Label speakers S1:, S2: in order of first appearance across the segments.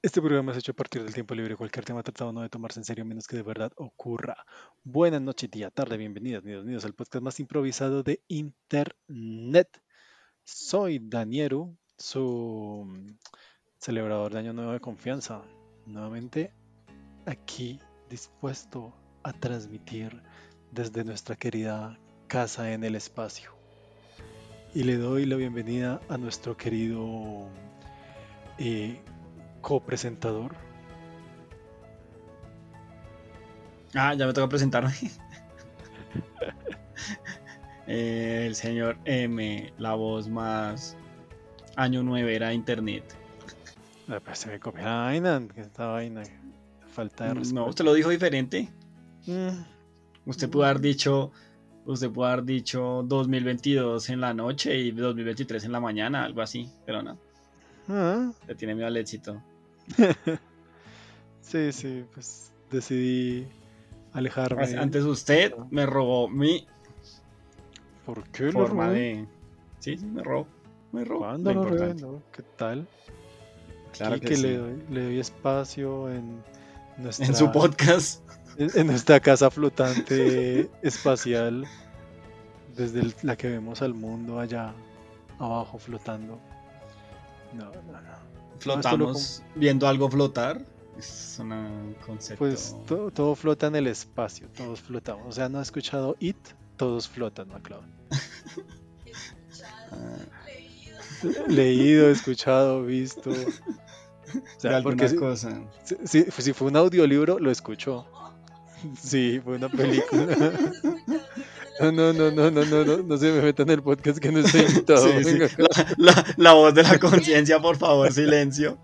S1: Este programa es hecho a partir del tiempo libre. Cualquier tema tratado no debe tomarse en serio menos que de verdad ocurra. Buenas noches, día, tarde, bienvenidas, bienvenidos al podcast más improvisado de Internet. Soy Danieru, su celebrador de Año Nuevo de Confianza. Nuevamente aquí dispuesto a transmitir desde nuestra querida casa en el espacio. Y le doy la bienvenida a nuestro querido eh, copresentador.
S2: Ah, ya me toca presentarme. Eh, el señor M, la voz más año nueve era internet.
S1: Ah, pues se me copió la vaina, esta vaina. Falta de respeto.
S2: No, usted lo dijo diferente.
S1: Mm,
S2: Usted pudo haber dicho, usted pudo haber dicho 2022 en la noche y 2023 en la mañana, algo así, pero no,
S1: ah,
S2: le tiene miedo al éxito.
S1: sí, sí, pues decidí alejarme.
S2: Antes usted me robó mi
S1: ¿Por qué lo
S2: forma
S1: robé?
S2: de... Sí, sí, me robó. Me robó.
S1: ¿Cuándo
S2: lo
S1: lo robé?
S2: importante.
S1: No, ¿Qué tal?
S2: Claro
S1: Aquí
S2: que sí.
S1: le, doy, le doy espacio en nuestra,
S2: En su podcast.
S1: en en nuestra casa flotante espacial, desde el- la que vemos al mundo allá abajo flotando. No, no, no.
S2: Flotamos viendo algo flotar. Es un concepto.
S1: Pues to- todo flota en el espacio, todos flotamos. O sea, no he escuchado It, todos flotan, McLeod.
S2: Ah,
S1: Leído, escuchado, visto. O sea,
S2: alguna
S1: porque si,
S2: cosa.
S1: si- si- si fue un audiolibro, lo escuchó. Sí, fue una película. No, no, no, no, no, no, no, no se me metan en el podcast que no estoy invitado.
S2: Sí, sí.
S1: venga.
S2: La, la- la voz de la conciencia, por favor, silencio.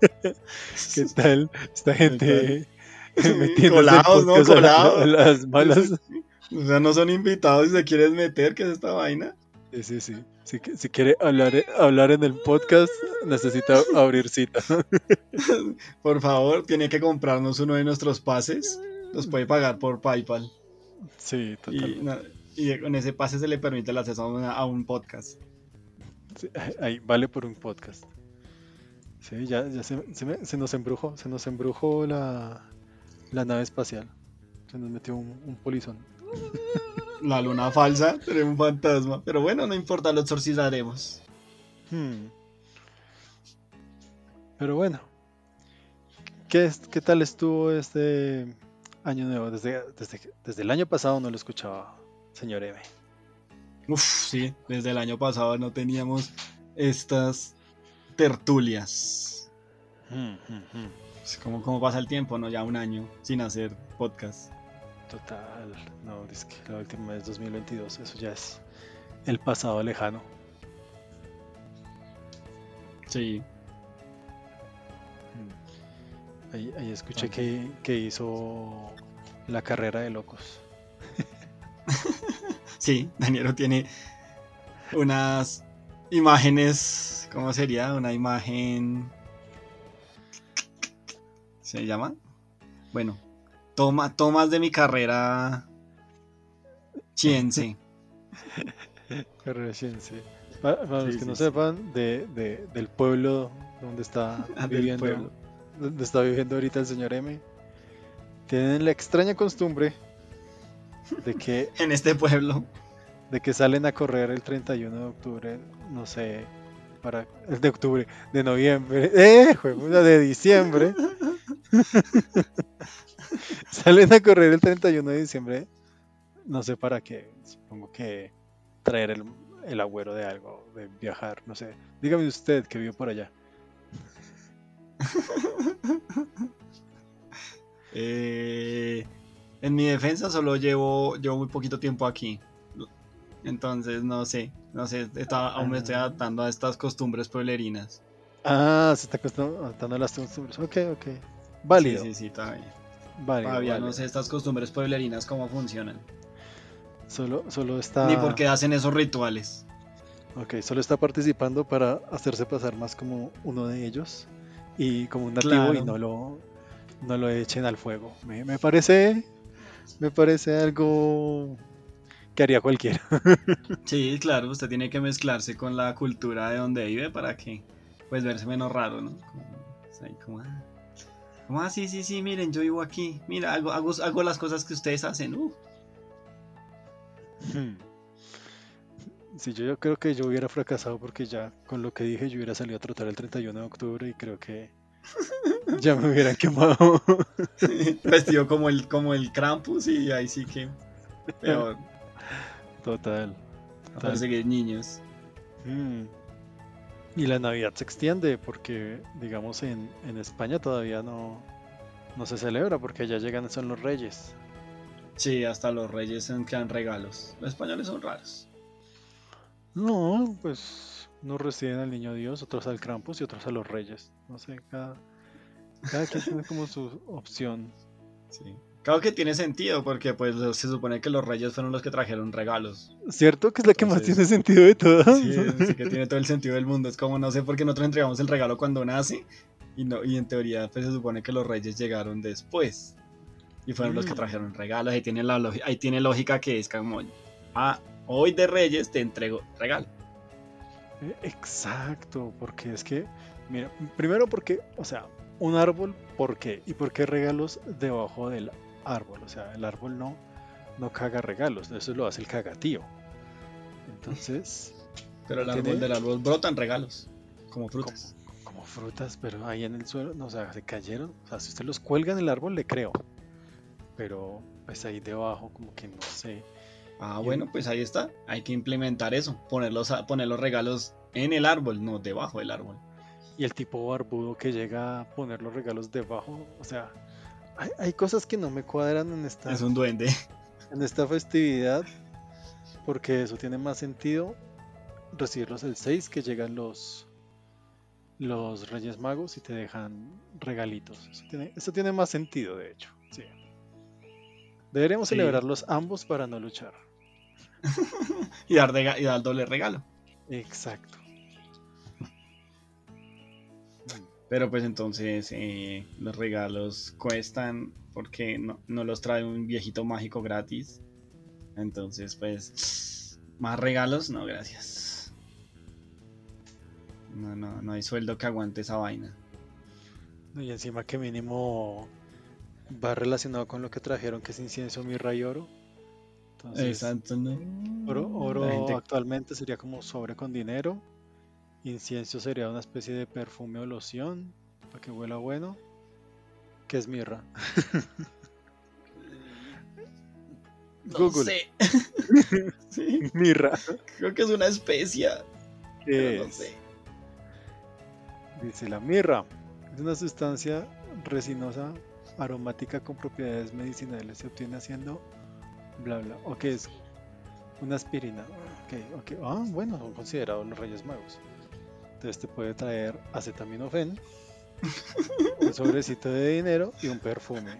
S1: ¿Qué tal? Esta gente metiéndose en
S2: Colados, ¿no?
S1: podcast a la-
S2: Colados.
S1: a las malas.
S2: O sea, no son invitados y se quieren meter, ¿qué es esta vaina?
S1: Sí, sí, sí. Si, si quiere hablar, hablar en el podcast, necesita abrir cita.
S2: Por favor, tiene que comprarnos uno de nuestros pases. Los puede pagar por PayPal.
S1: Sí,
S2: Y, con ese pase se le permite el acceso a, una- a un podcast.
S1: Sí, ahí vale por un podcast. Sí, ya, ya se, se me- se nos embrujó, se nos embrujó la, la nave espacial. Se nos metió un, un polizón.
S2: La luna falsa, pero un fantasma. Pero bueno, no importa, lo exorcizaremos.
S1: Hmm. Pero bueno, ¿qué, es- ¿qué tal estuvo este año nuevo? Desde, desde, desde el año pasado no lo escuchaba, señor Eve.
S2: Uf, sí, desde el año pasado no teníamos estas tertulias.
S1: Hmm, hmm.
S2: Pues, ¿Cómo, cómo pasa el tiempo, no? Ya un año sin hacer podcast.
S1: Total, no, es que la última vez 2022, eso ya es el pasado lejano.
S2: Sí.
S1: Ahí, ahí escuché que, que hizo la carrera de locos.
S2: Sí, Danielo tiene unas imágenes. ¿Cómo sería? Una imagen. ¿Se llama? Bueno, toma, tomas de mi carrera. Chiense.
S1: Carrera ciense. Para, para los que
S2: sí,
S1: no
S2: sí.
S1: sepan, de, de- del pueblo donde está
S2: Ah,
S1: viviendo,
S2: pueblo.
S1: Donde está viviendo ahorita el señor M, tienen la extraña costumbre de que,
S2: En este pueblo.
S1: de que salen a correr el 31 de octubre, no sé, para el de octubre, de noviembre, eh, de diciembre. salen a correr el 31 de diciembre, no sé para qué, supongo que traer el, el agüero de algo, de viajar, no sé. Dígame usted que vive por allá.
S2: Eh, en mi defensa solo llevo, llevo muy poquito tiempo aquí. Entonces no sé, no sé, está- aún me estoy
S1: Ah.
S2: adaptando a estas costumbres pueblerinas.
S1: Ah, se está adaptando a las costumbres. Ok, ok. Válido.
S2: Sí, sí, sí, todavía.
S1: válido,
S2: Todavía no
S1: válido.
S2: sé estas costumbres pueblerinas cómo funcionan.
S1: Solo, solo está.
S2: Ni por qué hacen esos rituales.
S1: Ok, solo está participando para hacerse pasar más como uno de ellos y como un nativo y no lo, no lo echen al fuego. Me, me parece, me parece algo que haría cualquiera.
S2: Sí, claro, usted tiene que mezclarse con la cultura de donde vive para que pues verse menos raro, ¿no? Como ah, como, ah, sí, sí, sí, miren, yo vivo aquí. Mira, hago, hago, hago las cosas que ustedes hacen. Uh.
S1: Hmm. Sí, yo, yo creo que yo hubiera fracasado porque ya con lo que dije yo hubiera salido a trotar el 31 de octubre y creo que ya me hubieran quemado.
S2: Vestido como el, como el Krampus y ahí sí que peor.
S1: Total.
S2: Parece que niños.
S1: Mm. Y la Navidad se extiende porque, digamos, en, en España todavía no, no se celebra porque allá llegan son los reyes.
S2: Sí, hasta los reyes se quedan regalos. Los españoles son raros.
S1: No, pues no reciben al niño Dios, otros al Krampus y otros a los reyes. No sé, cada, cada quien tiene como su opción.
S2: Sí. Claro que tiene sentido, porque pues se supone que los reyes fueron los que trajeron regalos.
S1: ¿Cierto? Que es la que más tiene sentido de todas.
S2: Sí, sí, que tiene todo el sentido del mundo. Es como no sé por qué nosotros entregamos el regalo cuando nace. Y, no, y en teoría pues se supone que los reyes llegaron después. Y fueron los que
S1: Mm.
S2: trajeron regalos. Ahí tiene, la lógica, ahí tiene lógica que es como, ah, hoy de reyes te entrego regalo.
S1: Eh, Exacto, porque es que, mira, primero porque, o sea, un árbol, ¿por qué? ¿Y por qué regalos debajo del árbol? O sea, el árbol no, no caga regalos, eso lo hace el cagatío. Entonces,
S2: Pero el
S1: Tiene-
S2: árbol del árbol brotan regalos, como frutas.
S1: como, como frutas, pero ahí en el suelo, no, o sea, se cayeron. O sea, si usted los cuelga en el árbol, le creo. Pero, pues ahí debajo, como que no sé.
S2: Ah, bueno, pues ahí está. Hay que implementar eso. Poner los, poner los regalos en el árbol, no debajo del árbol.
S1: Y el tipo barbudo que llega a poner los regalos debajo, o sea, hay, hay cosas que no me cuadran en esta,
S2: Es un duende.
S1: en esta festividad, porque eso tiene más sentido recibirlos el 6 que llegan los los Reyes Magos y te dejan regalitos. Eso tiene, eso tiene más sentido, de hecho. Sí. Deberíamos
S2: Sí.
S1: celebrarlos ambos para no luchar.
S2: y, dar rega- y dar doble regalo.
S1: Exacto.
S2: Pero pues entonces eh, los regalos cuestan porque no, no los trae un viejito mágico gratis. Entonces pues más regalos, no, gracias. No, no, no hay sueldo que aguante esa vaina.
S1: No, Y encima que mínimo va relacionado con lo que trajeron, que es incienso, mirra y oro. Entonces,
S2: Exacto, ¿no?
S1: oro, oro
S2: gente-
S1: actualmente sería como sobre con dinero. Incienso sería una especie de perfume o loción para que huela bueno. ¿Qué es mirra?
S2: No
S1: Google.
S2: sé. sí,
S1: Mirra.
S2: creo que es una especia.
S1: ¿Qué
S2: Pero no
S1: es?
S2: sé.
S1: Dice la mirra. Es una sustancia resinosa aromática con propiedades medicinales. Se obtiene haciendo bla bla. ¿O qué es? Una aspirina. Ok, ok. Ah, bueno, son considerados los Reyes Magos. Entonces te puede traer acetaminofén, un sobrecito de dinero y un perfume.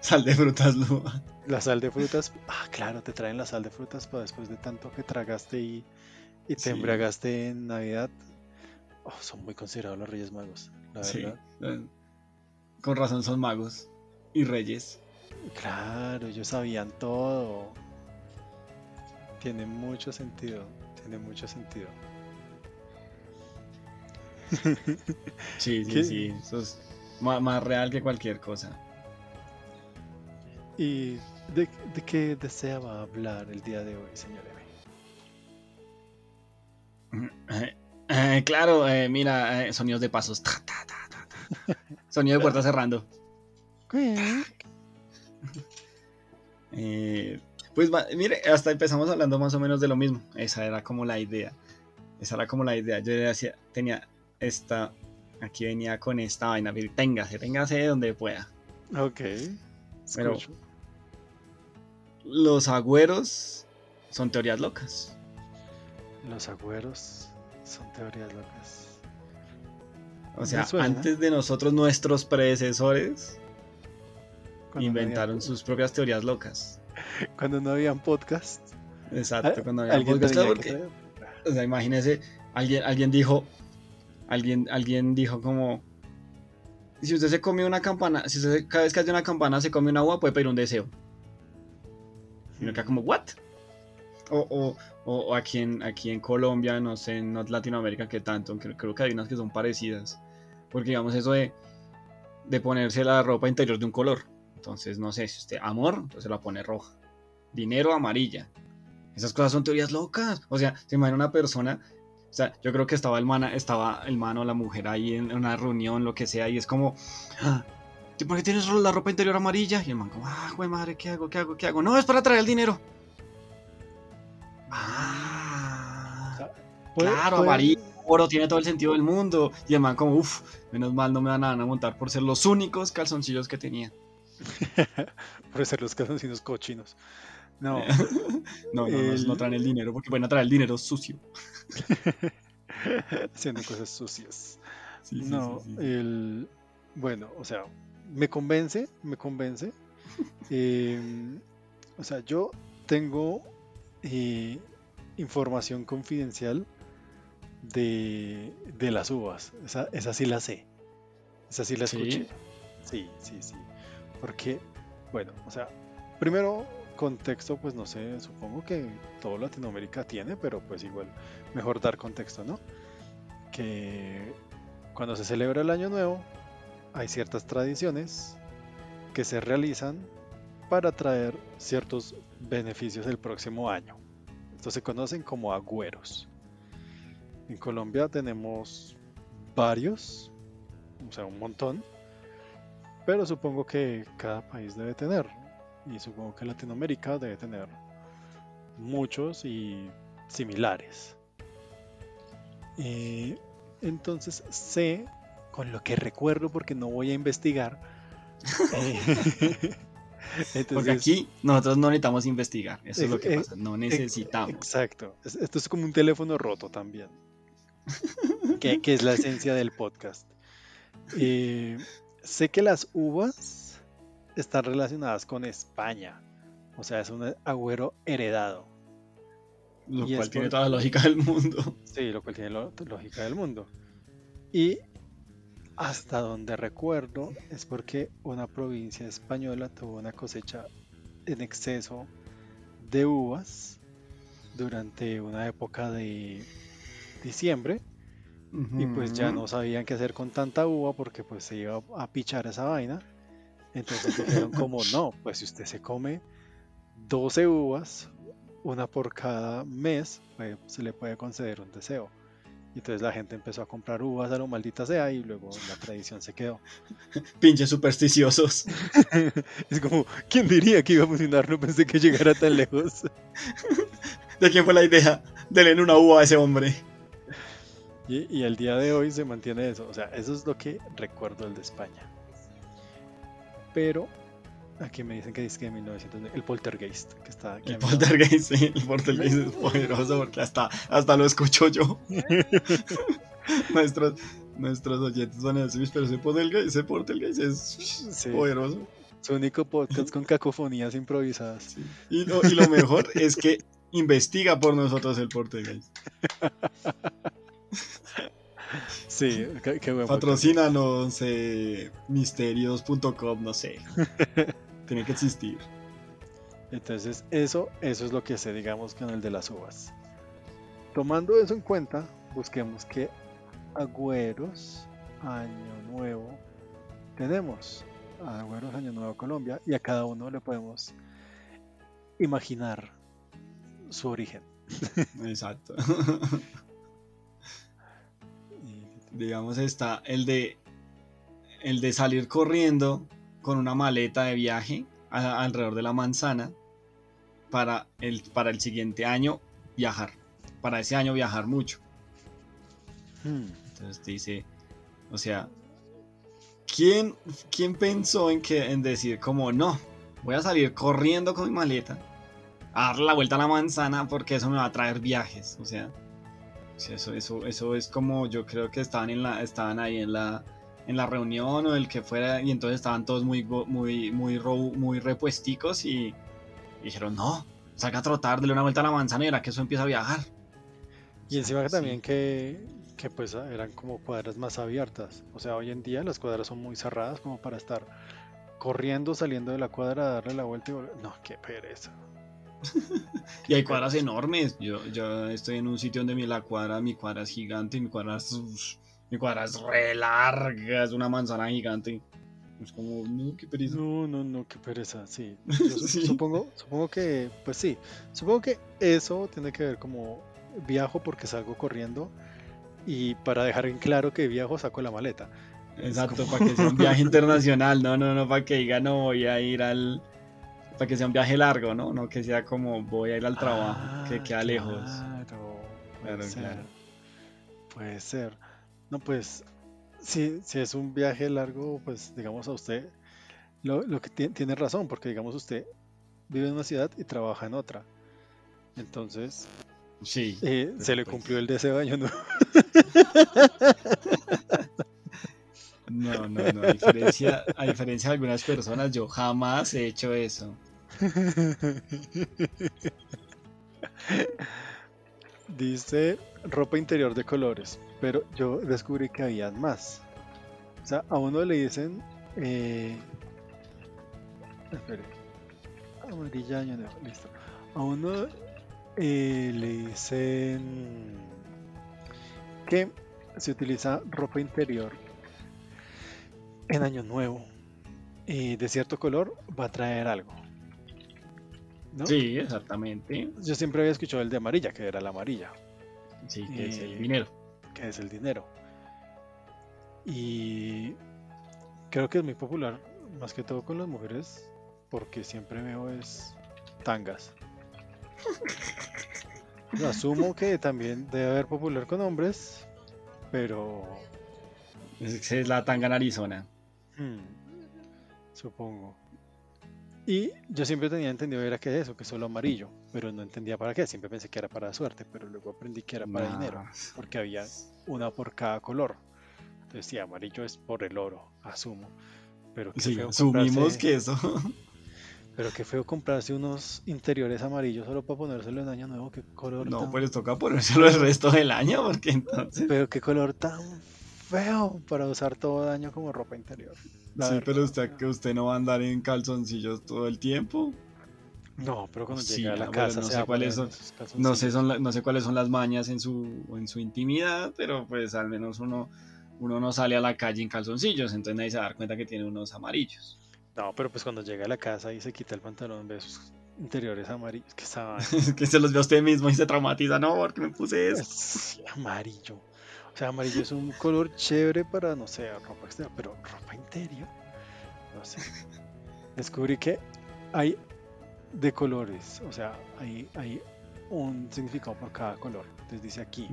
S2: Sal de frutas Lua.
S1: La sal de frutas. Ah, claro, te traen la sal de frutas para después de tanto que tragaste y, y te
S2: Sí.
S1: embriagaste en Navidad. Oh, son muy considerados los Reyes Magos, la
S2: Sí.
S1: verdad.
S2: eh, Con razón son magos y reyes.
S1: Claro, ellos sabían todo. Tiene mucho sentido, tiene mucho sentido.
S2: Sí, sí,
S1: ¿Qué?
S2: sí. Eso es más, real que cualquier cosa.
S1: ¿Y de, de qué deseaba hablar el día de hoy, señor M?
S2: Eh, claro, eh, mira, eh, sonidos de pasos. Ta. Sonido de puerta cerrando. Eh, pues mire, hasta empezamos hablando más o menos de lo mismo. Esa era como la idea. Esa era como la idea. Yo decía, tenía esta. Aquí venía con esta vaina. Téngase, téngase de donde pueda.
S1: Ok,
S2: Pero-. Los agüeros son teorías locas.
S1: Los agüeros son teorías locas.
S2: O sea, antes de nosotros, nuestros predecesores
S1: Cuando no
S2: inventaron
S1: había-
S2: sus propias teorías locas.
S1: Cuando no habían podcast.
S2: Exacto, cuando había
S1: alguien
S2: podcast, claro, porque- O sea, imagínese, alguien, alguien dijo, alguien, alguien dijo como, si usted se come una campana, si usted cada vez que hace una campana se come un agua, puede pedir un deseo. Y uno queda como, ¿what? O, o, o- o aquí, en, aquí en Colombia, no sé, en Latinoamérica que tanto, aunque creo que hay unas que son parecidas. Porque digamos eso de, de ponerse la ropa interior de un color. Entonces, no sé, si usted amor, entonces la pone roja. Dinero, amarilla. Esas cosas son teorías locas. O sea, se imagina una persona. O sea, yo creo que estaba el mana, estaba el mano, la mujer ahí en una reunión, lo que sea, y es como. "Ah, ¿Por qué tienes la ropa interior amarilla? Y el man como, ah, güey madre, ¿qué hago? ¿Qué hago? ¿Qué hago? No, es para traer el dinero. Ah. Claro, amarillo, oro, tiene todo el sentido del mundo. Y el man como, uff, menos mal no me van a montar por ser los únicos calzoncillos que tenía.
S1: Por ser los calzoncillos cochinos. No,
S2: No, no, no,
S1: El-
S2: no traen el dinero porque pueden traer el dinero sucio.
S1: haciendo cosas sucias.
S2: Sí, sí,
S1: no,
S2: sí,
S1: el. Bueno, o sea, me convence, me convence. Eh, o sea, yo tengo eh, información confidencial de, de las uvas. Esa, esa sí la sé. Esa sí la escuché. Sí, sí, sí. Porque, bueno, o sea, primero contexto, pues no sé, supongo que todo Latinoamérica tiene, pero pues igual mejor dar contexto, ¿no? Que cuando se celebra el Año Nuevo, hay ciertas tradiciones que se realizan para traer ciertos beneficios el próximo año. Estos se conocen como agüeros. En Colombia tenemos varios, o sea, un montón, pero supongo que cada país debe tener, y supongo que Latinoamérica debe tener muchos y similares. Eh, entonces sé, con lo que recuerdo, porque no voy a investigar, eh,
S2: Porque aquí nosotros no necesitamos investigar. Eso es lo que
S1: ex-
S2: pasa. No
S1: Ex-
S2: necesitamos.
S1: Exacto. Es- Esto es como un teléfono roto también. que, que es la esencia del podcast. Eh, sé que las uvas están relacionadas con España. O sea, es un agüero heredado.
S2: Lo
S1: y
S2: cual tiene
S1: por-
S2: toda la lógica del mundo.
S1: Sí, lo cual tiene lo- lógica del mundo. Y hasta donde recuerdo es porque una provincia española tuvo una cosecha en exceso de uvas durante una época de diciembre y pues ya no sabían qué hacer con tanta uva porque pues se iba a pichar esa vaina. Entonces dijeron como no, pues si usted se come 12 uvas, una por cada mes, pues, se le puede conceder un deseo. Y entonces la gente empezó a comprar uvas a lo maldita sea y luego la tradición se quedó.
S2: Pinches supersticiosos.
S1: es como, ¿quién diría que iba a funcionar? No pensé que llegara tan lejos.
S2: ¿De quién fue la idea? Denle una uva a ese hombre.
S1: Y, y el día de hoy se mantiene eso. O sea, eso es lo que recuerdo del de España. Pero aquí me dicen que dice que de 1900, el poltergeist, que está aquí.
S2: El poltergeist, sí, el poltergeist es poderoso porque hasta, hasta lo escucho yo. nuestros, nuestros oyentes van a decir, "Uy, pero ese poltergeist, ese poltergeist es
S1: Sí.
S2: poderoso.
S1: Su único podcast con cacofonías improvisadas.
S2: Sí. Y, lo, y lo mejor es que investiga por nosotros el poltergeist.
S1: Sí, qué, qué buen podcast.
S2: Patrocínanos eh, misterios.com, no sé. Tiene que existir.
S1: Entonces, eso, eso es lo que sé, digamos, con el de las uvas. Tomando eso en cuenta, busquemos qué agüeros Año Nuevo tenemos. Agüeros Año Nuevo Colombia y a cada uno le podemos imaginar su origen.
S2: Exacto. Digamos, está el de el de salir corriendo con una maleta de viaje a- alrededor de la manzana para el, para el siguiente año viajar. Para ese año viajar mucho.
S1: Hmm,
S2: Entonces dice, o sea, ¿quién, quién pensó en que en decir como no, voy a salir corriendo con mi maleta a darle la vuelta a la manzana porque eso me va a traer viajes? O sea, sea, eso, eso, eso es como yo creo que estaban en la, estaban ahí en la en la reunión o el que fuera y entonces estaban todos muy muy muy muy repuesticos y, y dijeron no salga a trotar dale una vuelta a la manzana y verá que eso empieza a viajar
S1: Y encima que
S2: Sí.
S1: también que, que pues eran como cuadras más abiertas. O sea, hoy en día las cuadras son muy cerradas como para estar corriendo, saliendo de la cuadra, darle la vuelta y volver. No, qué pereza.
S2: Y hay cuadras enormes. Yo, yo estoy en un sitio donde mi, la cuadra, mi cuadra es gigante, mi cuadra es, mi cuadra es re larga, es una manzana gigante. Es como, no, qué pereza.
S1: No, no, no, qué pereza, sí. Yo su-
S2: Sí.
S1: Supongo, supongo que, pues sí, supongo que eso tiene que ver como viajo porque salgo corriendo y para dejar en claro que viajo saco la maleta.
S2: Exacto,
S1: como-
S2: para que sea un viaje internacional, no, no, no, para que diga no voy a ir al... Para que sea un viaje largo, ¿no? No que sea como voy a ir al trabajo, que
S1: Ah,
S2: queda lejos.
S1: Puede
S2: Claro,
S1: ser.
S2: claro.
S1: Puede ser. No, pues, si, si es un viaje largo, pues digamos a usted, lo, lo que ti- tiene razón, porque digamos usted vive en una ciudad y trabaja en otra. Entonces,
S2: Sí.
S1: eh, se le
S2: pues-
S1: cumplió el deseo de año nuevo.
S2: No, no, no. A diferencia, de algunas personas, yo jamás he hecho eso.
S1: Dice ropa interior de colores, pero yo descubrí que había más. O sea, a uno le dicen. Eh, espere. Amarilla año nuevo, listo. A uno eh, le dicen que se utiliza ropa interior en año nuevo y de cierto color va a traer algo. ¿no?
S2: Sí, exactamente.
S1: Yo siempre había escuchado el de amarilla, que era la amarilla,
S2: Sí, que es
S1: Eh,
S2: el dinero.
S1: que es el dinero. Y creo que es muy popular, más que todo con las mujeres, porque siempre veo es tangas. Lo asumo que también debe haber popular con hombres, pero
S2: Es, es la tanga en Arizona.
S1: Hmm, supongo. Y yo siempre tenía entendido era que eso, que solo amarillo, pero no entendía para qué, siempre pensé que era para suerte, pero luego aprendí que era para dinero. porque había una por cada color. Entonces, sí, amarillo es por el oro, asumo. Pero qué,
S2: Sí,
S1: feo,
S2: asumimos que eso.
S1: pero qué feo comprarse unos interiores amarillos solo para ponérselo en año nuevo. Qué color
S2: No,
S1: tan...
S2: pues les toca ponérselo el resto del año, porque entonces.
S1: Pero qué color tan feo para usar todo el año como ropa interior. La
S2: Sí,
S1: verdad.
S2: pero usted que usted no va a andar en calzoncillos todo el tiempo.
S1: No, pero cuando
S2: Sí,
S1: llega a la
S2: ah,
S1: casa
S2: no sé cuáles son- No sé,
S1: calzoncillos.
S2: son la- no sé cuáles son las mañas en su, en su intimidad, pero pues al menos uno, uno no sale a la calle en calzoncillos, entonces nadie se va a dar cuenta que tiene unos amarillos.
S1: No, pero pues cuando llega a la casa y se quita el pantalón, ve sus interiores amarillos. Que estaba
S2: que se los ve a usted mismo y se traumatiza, no, porque me puse eso.
S1: Es amarillo. O sea, amarillo es un color chévere para, no sé, ropa exterior, pero ropa interior. No sé. Descubrí que hay de colores, o sea, hay, hay un significado por cada color. Entonces dice aquí,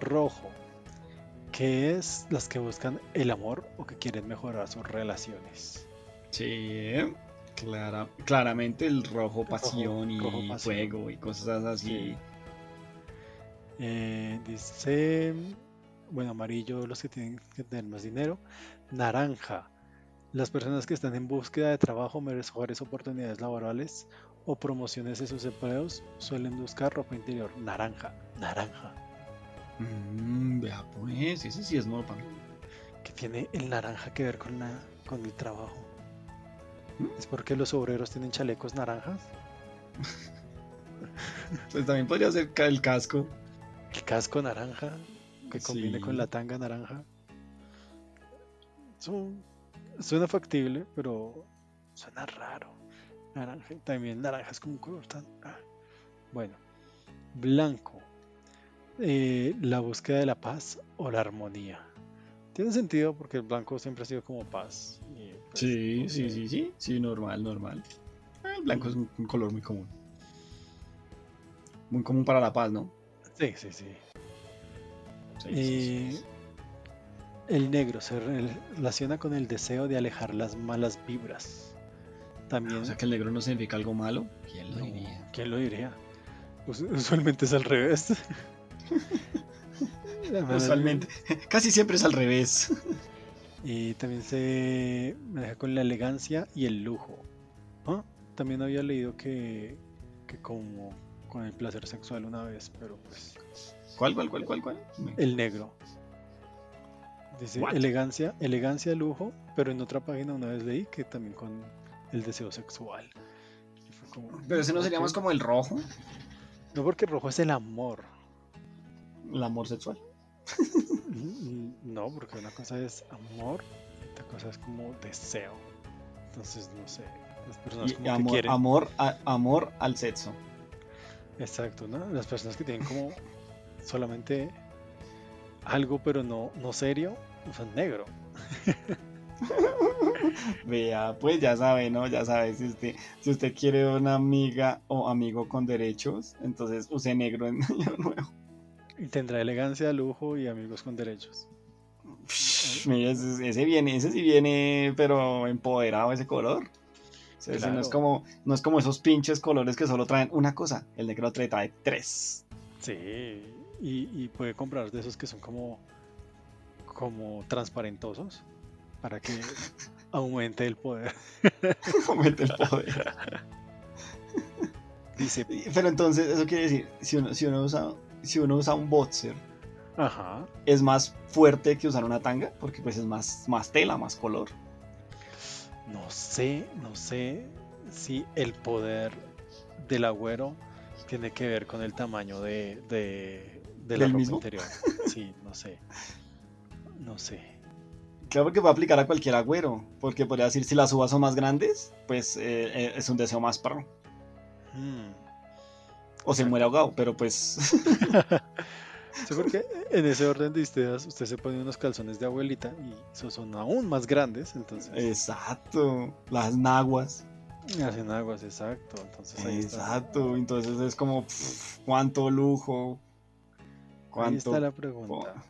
S1: rojo, que es las que buscan el amor o que quieren mejorar sus relaciones.
S2: Sí, clara, claramente el rojo
S1: Rojo-
S2: pasión y
S1: rojo pasión.
S2: fuego y cosas así.
S1: Sí. Eh, dice, bueno, amarillo los que tienen que tener más dinero. Naranja, las personas que están en búsqueda de trabajo, mejores oportunidades laborales o promociones en sus empleos suelen buscar ropa interior. Naranja, naranja.
S2: Mm, vea pues, ese sí es normal.
S1: ¿Qué tiene el naranja que ver con, la, con el trabajo?
S2: ¿Mm?
S1: ¿Es porque los obreros tienen chalecos naranjas?
S2: Pues también podría ser el casco.
S1: ¿El casco naranja? Que combine
S2: Sí.
S1: con la tanga naranja. Su- suena factible, pero suena raro. Naranja, también naranja es como un color tan. ah. Bueno, blanco. Eh, la búsqueda de la paz o la armonía. Tiene sentido porque el blanco siempre ha sido como paz. y, pues,
S2: Sí, sí, sí, sí, sí, normal, normal. Ah, El blanco es un, un color muy común. Muy común para la paz, ¿no?
S1: Sí, sí, sí.
S2: Sí, sí,
S1: Eh,
S2: sí, sí.
S1: El negro se relaciona con el deseo de alejar las malas vibras. También.
S2: O sea que el negro no significa algo malo. ¿Quién lo
S1: No,
S2: diría?
S1: ¿Quién lo diría? Us- Usualmente es al revés.
S2: Usualmente, casi siempre es al revés.
S1: Y también se maneja con la elegancia y el lujo. ¿Ah? También había leído que, que como con el placer sexual una vez, pero pues
S2: ¿Cuál, cuál, cuál, cuál, cuál?
S1: El negro. Dice
S2: What?
S1: elegancia, elegancia, lujo, pero en otra página una vez leí que también con el deseo sexual. Como,
S2: Pero ese no sería más como el rojo,
S1: No, porque rojo es el amor.
S2: el amor sexual.
S1: Mm, No, porque una cosa es amor, otra cosa es como deseo. Entonces, no sé. Las personas como que quieren.
S2: amor, a- amor al sexo.
S1: Exacto, ¿no? Las personas que tienen como solamente algo, pero no, no serio, usan negro.
S2: Vea, pues ya sabe, ¿no? Ya sabe, si usted, si usted quiere una amiga o amigo con derechos, entonces use negro en Año Nuevo.
S1: Y tendrá elegancia, lujo y amigos con derechos.
S2: Psh, mire, ese, ese viene, ese sí viene, pero empoderado ese color. O sea, no es como, no es como esos pinches colores que solo traen una cosa. El negro trae, trae tres.
S1: Sí, y, y puede comprar de esos que son como, como transparentosos para que aumente el poder.
S2: Aumente el poder.
S1: Dice,
S2: Pero entonces, eso quiere decir, si uno, si uno usa, si uno usa un boxer,
S1: ajá,
S2: es más fuerte que usar una tanga, porque pues es más, más tela, más color.
S1: no sé, no sé si el poder del agüero tiene que ver con el tamaño de, de, de la
S2: ¿Del
S1: ropa
S2: mismo?
S1: interior. Sí, no sé. No sé.
S2: Claro que va a aplicar a cualquier agüero, porque podría decir, si las uvas son más grandes, pues eh, eh, es un deseo más perro.
S1: Hmm.
S2: O se muere ahogado, pero pues
S1: Sí, porque en ese orden de ideas usted se pone unos calzones de abuelita y esos son aún más grandes, entonces
S2: Exacto, las naguas.
S1: hacen aguas, exacto. Entonces ahí está.
S2: Exacto, entonces es como pff, cuánto lujo.
S1: Ahí
S2: Cuánto.
S1: está la pregunta.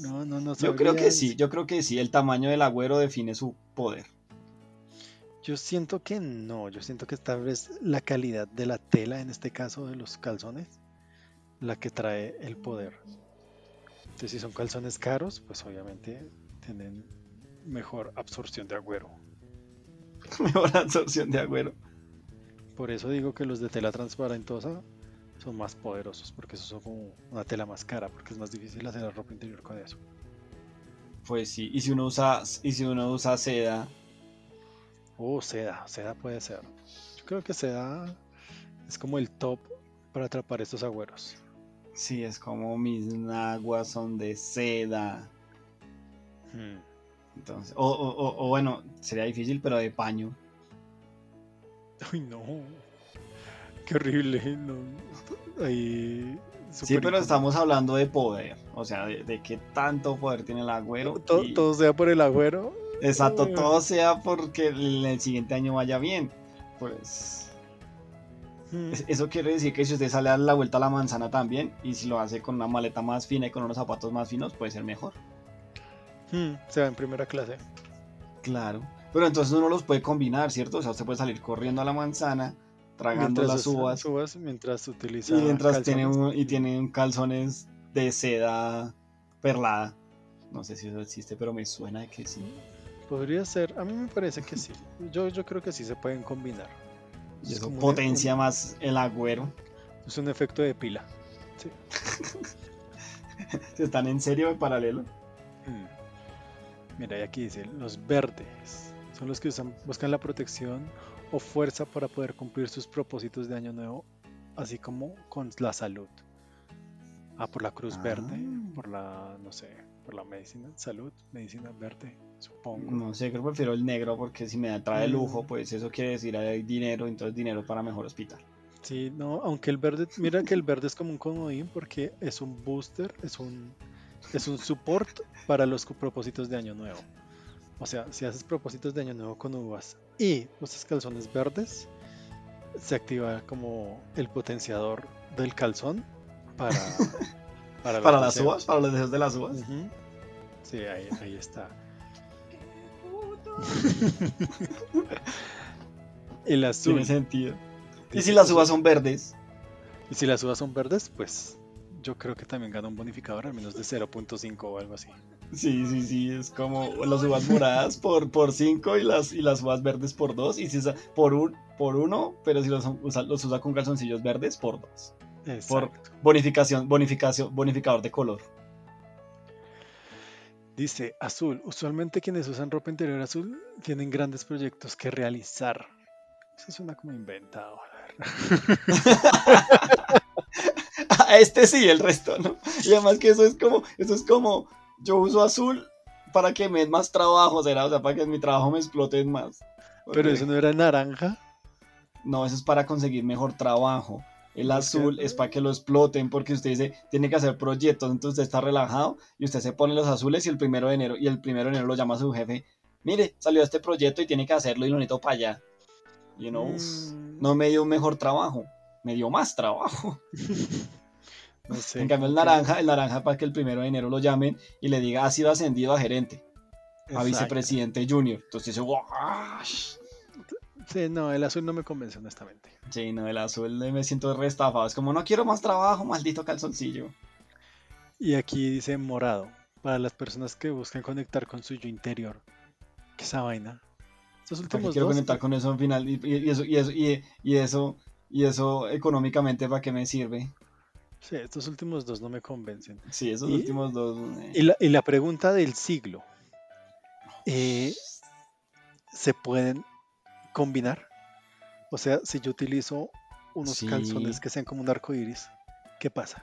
S1: No, no, no.
S2: Yo creo que sí, yo creo que sí, el tamaño del agüero define su poder.
S1: Yo siento que no, yo siento que tal vez la calidad de la tela, en este caso de los calzones, la que trae el poder. Entonces, si son calzones caros, pues obviamente tienen mejor absorción de agüero.
S2: Mejor absorción de agüero.
S1: Por eso digo que los de tela transparentosa son más poderosos, porque esos son como una tela más cara, porque es más difícil hacer la ropa interior con eso.
S2: Pues sí, y si uno usa, y si uno usa seda,
S1: Oh, seda, seda puede ser. Yo creo que seda es como el top para atrapar estos agüeros.
S2: sí, es como mis naguas son de seda.
S1: Hmm.
S2: Entonces, o, o- o- o bueno, sería difícil, pero de paño.
S1: Uy, no. Qué horrible. No. Ahí,
S2: Sí, pero estamos hablando de poder, o sea, de, de qué tanto poder tiene el agüero. Y-
S1: Todo sea por el agüero.
S2: Exacto, todo sea porque el, siguiente año vaya bien. Pues
S1: Hmm.
S2: es- eso quiere decir que si usted sale a dar la vuelta a la manzana también, y si lo hace con una maleta más fina y con unos zapatos más finos, puede ser mejor.
S1: Hmm, Se va en primera clase.
S2: Claro. Pero entonces uno los puede combinar, ¿cierto? O sea, usted puede salir corriendo a la manzana, tragando
S1: Mientras
S2: las uvas,
S1: uvas, mientras utiliza
S2: y mientras tiene,
S1: calzones.
S2: un- y tiene un calzones de seda perlada. No sé si eso existe, pero me suena que sí.
S1: Podría ser, a mí me parece que sí. Yo, yo creo que sí se pueden combinar.
S2: Y
S1: Es
S2: eso potencia
S1: un-
S2: más el agüero.
S1: es un efecto de pila. Sí.
S2: ¿Están en serio en paralelo?
S1: Hmm. Mira, y aquí dice, los verdes son los que usan, buscan la protección o fuerza para poder cumplir sus propósitos de año nuevo, así como con la salud. Ah, por la cruz verde,
S2: Ah.
S1: por la, no sé, por la medicina, salud, medicina verde, supongo.
S2: No sé, creo que prefiero el negro porque si me trae
S1: Mm.
S2: lujo, pues eso quiere decir hay dinero, entonces dinero para mejor hospital.
S1: Sí, no, aunque el verde, mira que el verde es como un comodín porque es un booster, es un, es un support para los propósitos de año nuevo. O sea, si haces propósitos de año nuevo con uvas y usas calzones verdes, se activa como el potenciador del calzón para, para,
S2: las uvas, para los deseos de las uvas.
S1: Ujú. Sí, ahí, ahí está. El azul.
S2: Tiene sentido. Y si las uvas son verdes,
S1: Y si las uvas son verdes, pues yo creo que también gana un bonificador al menos de 0.5 o algo así.
S2: Sí, sí, sí, es como las uvas moradas por, por 5 y las, y las uvas verdes por 2. Y si usa por un, por uno, pero si los usa, los usa con calzoncillos verdes por 2. Por bonificación, bonificación, bonificador de color.
S1: Dice azul. Usualmente quienes usan ropa interior azul tienen grandes proyectos que realizar. Eso suena como inventado. la verdad.
S2: A este sí, el resto no. Y además que eso es como, eso es como, yo uso azul para que me den más trabajo, será, o sea, para que mi trabajo me explote más.
S1: Pero eso no era naranja.
S2: No, eso es para conseguir mejor trabajo. El azul es para que lo exploten porque usted dice, tiene que hacer proyectos, entonces usted está relajado y usted se pone los azules y el primero de enero, y el primero de enero lo llama a su jefe, mire, salió este proyecto y tiene que hacerlo y lo necesito para allá. Y uno, mm. no me dio un mejor trabajo, me dio más trabajo. no sé, en cambio el naranja, el naranja para que el primero de enero lo llamen y le diga, ha sido ascendido a gerente, a vicepresidente junior. Entonces dice,
S1: Sí, no, el azul no me convence, honestamente.
S2: Sí, no, el azul me siento restafado. Es como, no quiero más trabajo, maldito calzoncillo.
S1: Y aquí dice morado, para las personas que buscan conectar con su yo interior. ¿Qué esa vaina?
S2: Estos últimos quiero conectar con eso al final. Y, eso, y, eso, y, eso, y eso económicamente, ¿para qué me sirve?
S1: Sí, estos últimos dos no me convencen.
S2: Sí, esos últimos dos.
S1: Eh. Y, la, y la pregunta del siglo. Eh, ¿Se pueden combinar. O sea, si yo utilizo unos calzones que sean como un arco iris, ¿qué pasa?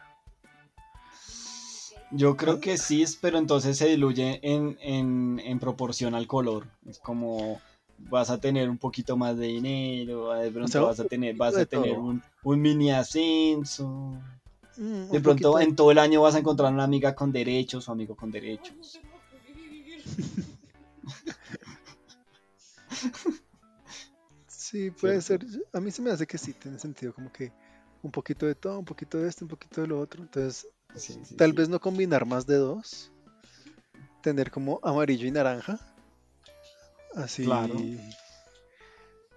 S2: Yo creo que sí, pero entonces se diluye en, proporción al color. Es como vas a tener un poquito más de dinero, de pronto vas a tener, vas a tener un, mini ascenso. Mm, de pronto en todo el año vas a encontrar una amiga con derechos o amigo con derechos.
S1: Sí, puede ser. A mí se me hace que sí, tiene sentido, como que un poquito de todo, un poquito de esto, un poquito de lo otro. Entonces, tal vez no combinar más de dos. Tener como amarillo y naranja. Así.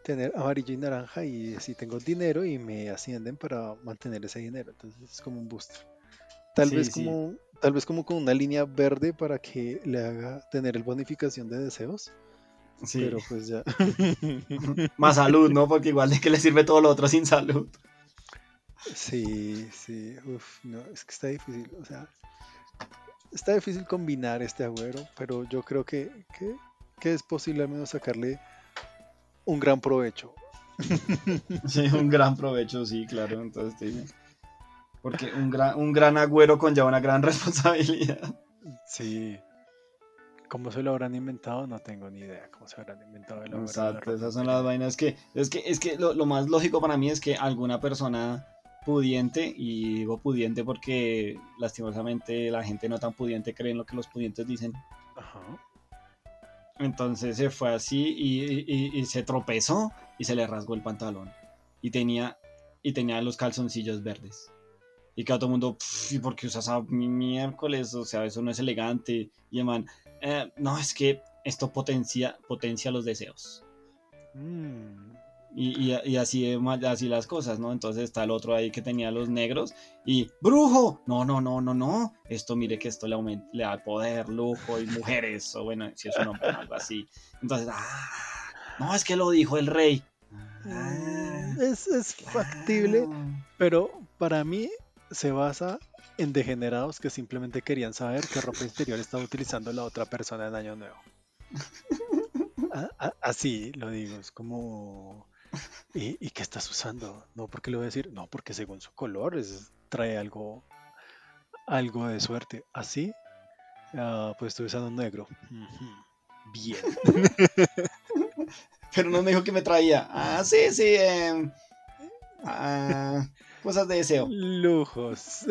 S1: Tener amarillo y naranja y así tengo dinero y me ascienden para mantener ese dinero. Entonces es como un boost. Tal vez como tal vez como con una línea verde para que le haga tener el bonificación de deseos Sí. Pero pues ya.
S2: Más salud, ¿no? Porque igual de que le sirve todo lo otro sin salud.
S1: Sí, sí. Uf, no, es que está difícil. O sea, está difícil combinar este agüero, pero yo creo que, que, es posible al menos sacarle un gran provecho.
S2: Sí, un gran provecho, sí, claro. Entonces, porque un gran, un gran agüero conlleva una gran responsabilidad.
S1: Sí. ¿Cómo se lo habrán inventado? No tengo ni idea cómo se habrán inventado el
S2: Exacto, esas son las vainas que. Es que, es que lo, más lógico para mí es que alguna persona pudiente, y digo pudiente porque lastimosamente la gente no tan pudiente cree en lo que los pudientes dicen. Ajá. Entonces se fue así y, se tropezó y se le rasgó el pantalón. Y tenía, y tenía los calzoncillos verdes. Y que todo el mundo, ¿y por qué usas a mi miércoles? O sea, eso no es elegante. Y el man, eh, no, es que esto potencia, potencia los deseos. Mm. Y, así, así las cosas, ¿no? Entonces está el otro ahí que tenía los negros y ¡Brujo! No, no, no, no, no. Esto mire que esto le, aumenta, le da poder, lujo y mujeres. O bueno, si es un hombre algo así. Entonces, ¡ah! No, es que lo dijo el rey.
S1: Ah, es, es factible, pero para mí se basa en degenerados que simplemente querían saber qué ropa interior estaba utilizando la otra persona en Año Nuevo. Así lo digo, es como... ¿Y, qué estás usando? No, porque le voy a decir, no, porque según su color trae algo, algo de suerte. Así, ah, pues estoy usando un negro. Bien.
S2: Pero no me dijo que me traía. Ah, sí, sí. Em, ah, Cosas de deseo.
S1: Lujos.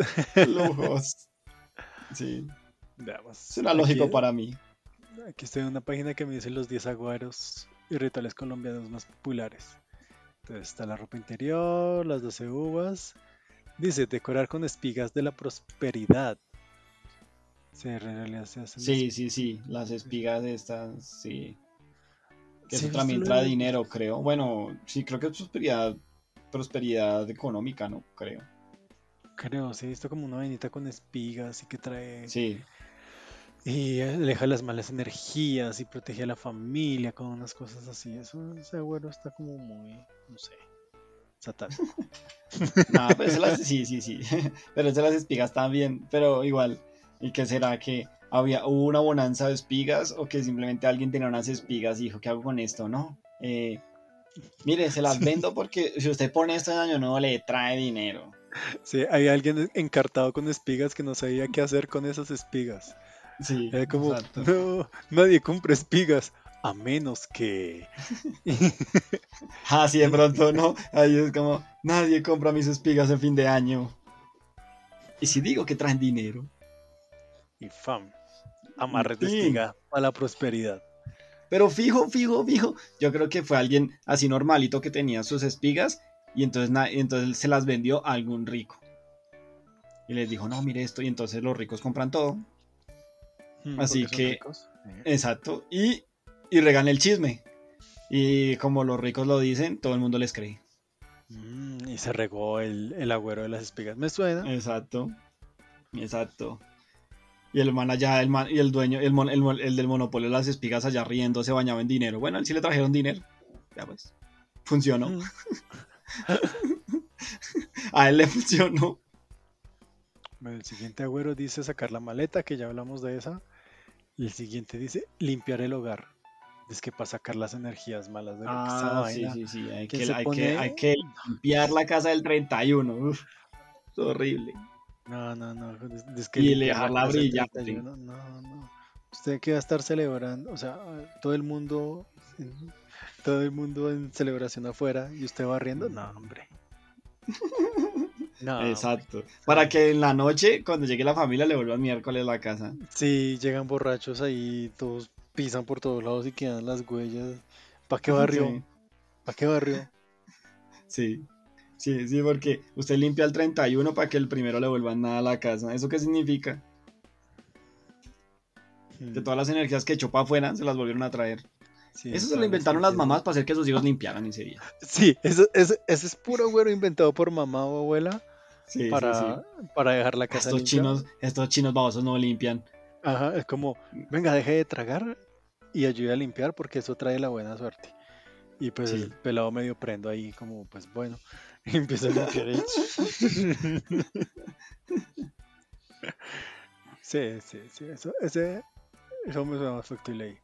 S2: Lujos. Sí. Veamos. Suena lógico para mí.
S1: Aquí estoy en una página que me dice los 10 agüeros y rituales colombianos más populares. Entonces está la ropa interior, las 12 uvas. Dice decorar con espigas de la prosperidad.
S2: Sí, sí, sí, sí, las espigas de estas, sí. Que eso también trae dinero, creo. Bueno, sí, creo que es prosperidad prosperidad económica, ¿no? Creo.
S1: Creo, sí, esto como una vainita con espigas y que trae.
S2: Sí.
S1: Y aleja las malas energías y protege a la familia con unas cosas así. Eso, ese bueno está como muy, no sé, satánico.
S2: no, pero las, sí, sí, sí. Pero esas las espigas también, pero igual. ¿Y qué será que había hubo una bonanza de espigas o que simplemente alguien tenía unas espigas y dijo, ¿qué hago con esto? No. Eh, Mire, se las vendo porque si usted pone esto en año nuevo le trae dinero.
S1: Sí, hay alguien encartado con espigas que no sabía qué hacer con esas espigas.
S2: Sí,
S1: Era como,
S2: exacto.
S1: no, nadie compra espigas a menos que...
S2: Ah, sí, de pronto, ¿no? Ahí es como, nadie compra mis espigas en fin de año. Y si digo que traen dinero.
S1: Y fam, amarres de espiga a la prosperidad.
S2: Pero fijo, fijo, fijo. Yo creo que fue alguien así normalito que tenía sus espigas y entonces, y entonces se las vendió a algún rico. Y les dijo, no, mire esto. Y entonces los ricos compran todo.
S1: Mm,
S2: Así que-
S1: ricos. Eh,
S2: Exacto. Y, y regan el chisme. Y como los ricos lo dicen, todo el mundo les cree.
S1: mm, y se regó el, el agüero de las espigas. Me suena.
S2: Exacto. Exacto. Y el man allá, el man, y el dueño, el, mon- el, el del monopolio de las espigas allá riendo, se bañaba en dinero. Bueno, sí le trajeron dinero. Ya pues. Funcionó.
S1: Mm.
S2: A él le funcionó.
S1: El siguiente agüero dice sacar la maleta, que ya hablamos de esa. Y el siguiente dice limpiar el hogar. Es que para sacar las energías malas de lo que esa
S2: Ah, sí,
S1: vaina.
S2: sí, sí. Hay
S1: ¿Quién
S2: que,
S1: se
S2: hay,
S1: pone?
S2: que, hay que limpiar la casa del 31. Uf, es horrible.
S1: No, no, no. es- que
S2: Y dejarla brillante.
S1: 31, No, no. Usted que va a estar celebrando, o sea, todo el mundo, todo el mundo en celebración afuera y usted va riendo. No, hombre. No.
S2: Exacto. Para que en la noche, cuando llegue la familia, le vuelvan miércoles la casa.
S1: Sí, llegan borrachos ahí, todos pisan por todos lados y quedan las huellas. ¿Para qué barrio?
S2: Sí.
S1: ¿Para qué barrio?
S2: Sí, sí, sí, porque usted limpia el 31 para que el primero le vuelvan nada a la casa. ¿Eso qué significa? Que todas las energías que echó para afuera se las volvieron a traer.
S1: Sí,
S2: Eso se lo inventaron las mamás para hacer que sus hijos limpiaran ese día.
S1: Sí, eso, eso- ese es puro güero inventado por mamá o abuela
S2: Sí,
S1: para,
S2: sí.
S1: para dejar la casa
S2: Estos
S1: limpia.
S2: chinos, estos chinos babosos no limpian.
S1: Ajá, es como, venga, deje de tragar y ayude a limpiar porque eso trae la buena suerte. Y pues
S2: Sí.
S1: el pelado medio prendo ahí como, pues bueno, y empieza a limpiar ahí. Sí, sí, sí, eso, ese, eso me suena más factible ahí.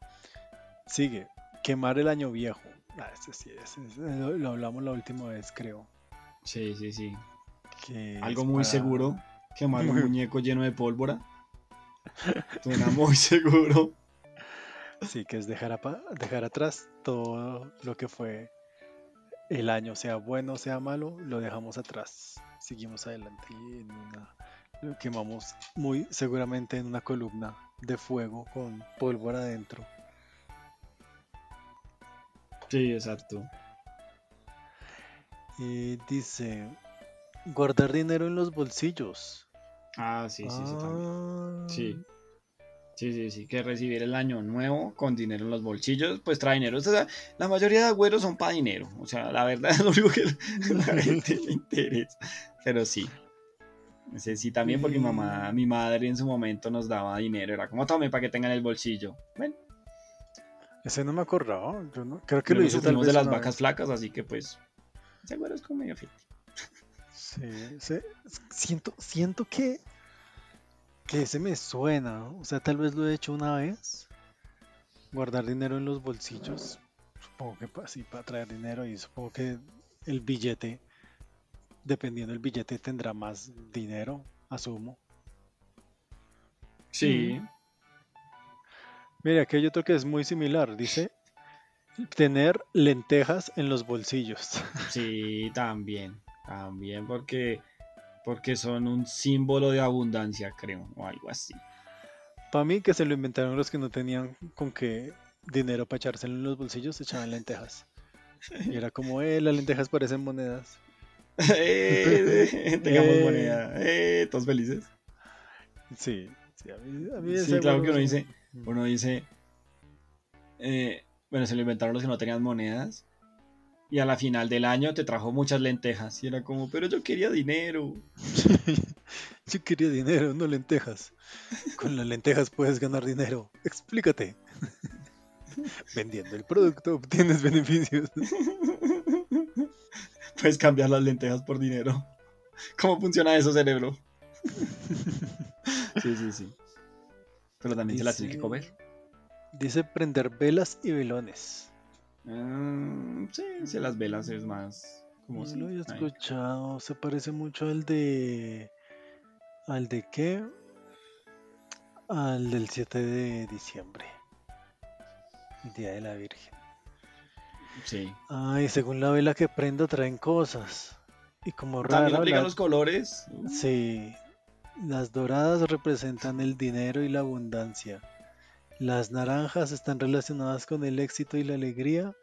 S1: Sigue, quemar el año viejo. Ah, ese sí, ese, ese lo, lo hablamos la última vez, creo.
S2: Sí, sí, sí.
S1: Que
S2: Algo muy
S1: para-
S2: seguro. Quemar un muñeco lleno de pólvora. Suena muy seguro.
S1: Sí, que es dejar, apa- dejar atrás todo lo que fue el año, sea bueno, sea malo, lo dejamos atrás. Seguimos adelante y en una, lo quemamos muy seguramente en una columna de fuego con pólvora adentro.
S2: Sí, exacto.
S1: Y dice, guardar dinero en los bolsillos.
S2: Ah, sí, sí, sí, también.
S1: Ah,
S2: Sí. Sí, sí, sí, que recibir el año nuevo con dinero en los bolsillos, pues trae dinero. O sea, la mayoría de agüeros son para dinero. O sea, la verdad es lo único que la gente le interesa. Pero sí. Sí, sí, también porque mi mamá, mi madre en su momento nos daba dinero. Era como, tome para que tengan el bolsillo. Bueno,
S1: Ese no me acordaba. Yo no, creo que lo
S2: luego
S1: hice tal vez
S2: de las vacas
S1: vez.
S2: flacas, así que pues, ese agüero es como medio fit.
S1: Sí, sí, siento, siento que, que ese me suena. O sea, tal vez lo he hecho una vez. Guardar dinero en los bolsillos. Supongo que pa- sí, para traer dinero y supongo que el billete, dependiendo del billete, tendrá más dinero, asumo.
S2: Sí,
S1: Mira, aquí hay otro que es muy similar. Dice tener lentejas en los bolsillos.
S2: sí, también. También porque, porque son un símbolo de abundancia, creo, o algo así.
S1: Para mí, que se lo inventaron los que no tenían con qué dinero para echárselo en los bolsillos, se echaban lentejas. Y era como, eh, las lentejas parecen monedas.
S2: Eh, tengamos
S1: Eh.
S2: moneda. Eh, todos felices.
S1: Sí, sí, a mí, a mí
S2: Sí, claro que uno dice, uno dice, eh, bueno, se lo inventaron los que no tenían monedas. Y a la final del año te trajo muchas lentejas. Y era como, pero yo quería dinero.
S1: Yo quería dinero, no lentejas. Con las lentejas puedes ganar dinero. Explícate. Vendiendo el producto obtienes beneficios.
S2: Puedes cambiar las lentejas por dinero. ¿Cómo funciona eso, cerebro? Sí, sí, sí. Pero también se las tiene que comer.
S1: Dice prender velas y velones.
S2: Ah, sí, sí, las velas es más. Como
S1: No
S2: si-
S1: lo
S2: ay.
S1: escuchado. Se parece mucho al de. ¿Al de qué? Al del 7 de diciembre. El Día de la Virgen.
S2: Sí.
S1: Ay, según la vela que prendo traen cosas. Y como
S2: También
S1: raro,
S2: aplican
S1: la-
S2: los colores.
S1: Sí, las doradas representan el dinero y la abundancia. Las naranjas están relacionadas con el éxito y la alegría.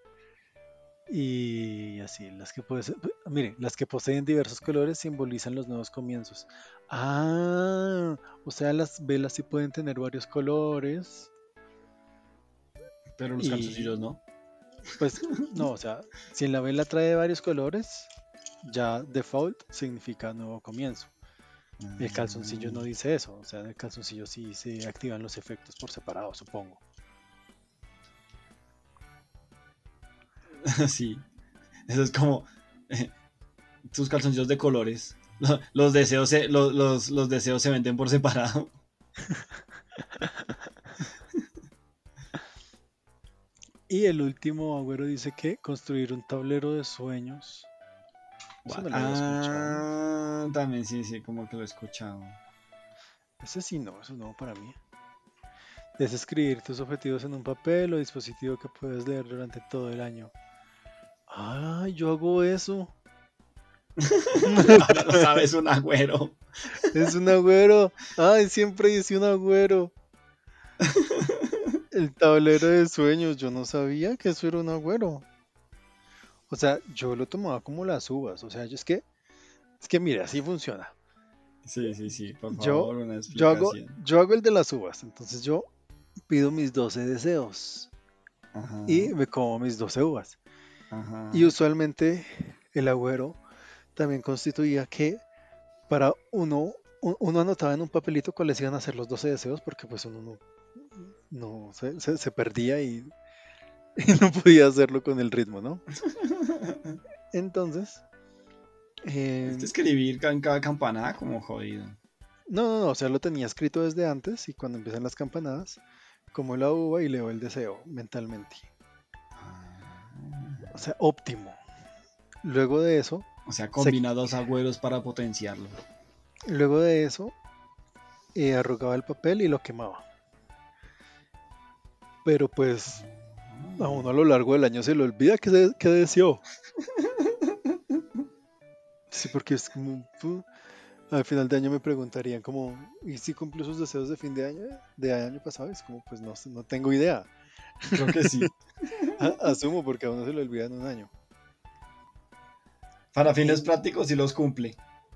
S1: Y así, las que pose- mire, las que poseen diversos colores simbolizan los nuevos comienzos. Ah, o sea, las velas sí pueden tener varios colores.
S2: Pero los
S1: Y-
S2: calzoncillos no.
S1: Pues no, o sea, si en la vela trae varios colores, ya default significa nuevo comienzo. El calzoncillo no dice eso, o sea, en el calzoncillo sí se activan los efectos por separado, supongo.
S2: Sí. Eso es como eh, tus calzoncillos de colores. Lo- Los deseos se, lo- los, los deseos se venden por separado.
S1: Y el último agüero dice que construir un tablero de sueños. Eso no lo había escuchado.
S2: Ah, también sí, sí, como que lo he escuchado.
S1: Ese sí no, eso no para mí. Es escribir tus objetivos en un papel o dispositivo que puedes leer durante todo el año. Ah, yo hago eso.
S2: Ahora lo sabes, un agüero.
S1: Es un agüero. Ay, siempre hice un agüero. El tablero de sueños, yo no sabía que eso era un agüero. O sea, yo lo tomaba como las uvas. O sea, yo es que, es que mira, así funciona.
S2: Sí, sí, sí, por
S1: Yo-
S2: favor, una
S1: Yo hago,
S2: explicación.
S1: yo hago el de las uvas. Entonces yo pido mis 12 deseos
S2: Ajá,
S1: y me como mis 12 uvas.
S2: ajá.
S1: Y usualmente el agüero también constituía que para uno, uno anotaba en un papelito cuáles iban a ser los 12 deseos porque pues uno no, no se, se- se perdía y, y no podía hacerlo con el ritmo, ¿no? Entonces, eh,
S2: Este escribir en cada campanada como jodido.
S1: no, no, no, o sea, lo tenía escrito desde antes y cuando empiezan las campanadas, como la uva y leo el deseo mentalmente. O sea, óptimo. Luego de eso,
S2: O sea, combina dos agüeros para potenciarlo.
S1: Luego de eso, eh, arrugaba el papel y lo quemaba. Pero pues a uno a lo largo del año se le olvida que, se- que deseó. Sí, porque es como... al final de año me preguntarían como, ¿y si cumplió sus deseos de fin de año? De año pasado, es como, pues no, no tengo idea.
S2: Creo que sí.
S1: Asumo porque a uno se le olvida en un año.
S2: Para fines prácticos sí los cumple.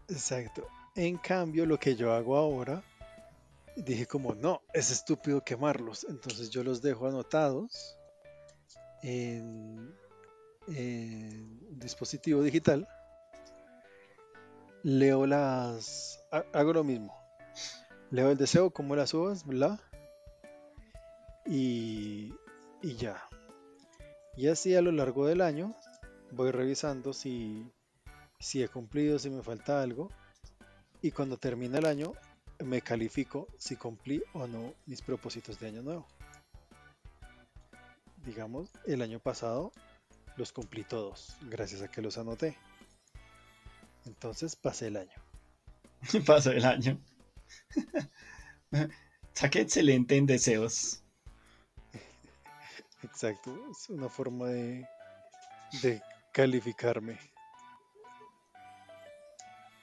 S1: Exacto. En cambio, lo que yo hago ahora, dije como, no, es estúpido quemarlos. Entonces yo los dejo anotados en, dispositivo digital. Leo las... ha- Hago lo mismo. Leo el deseo, como las uvas, bla. Y, y ya. Y así a lo largo del año voy revisando si, si he cumplido, si me falta algo. Y cuando termina el año, me califico si cumplí o no mis propósitos de año nuevo. Digamos, el año pasado los cumplí todos, gracias a que los anoté. Entonces pasé el año.
S2: Pasó el año. Saqué excelente en deseos.
S1: Exacto, es una forma de, de calificarme.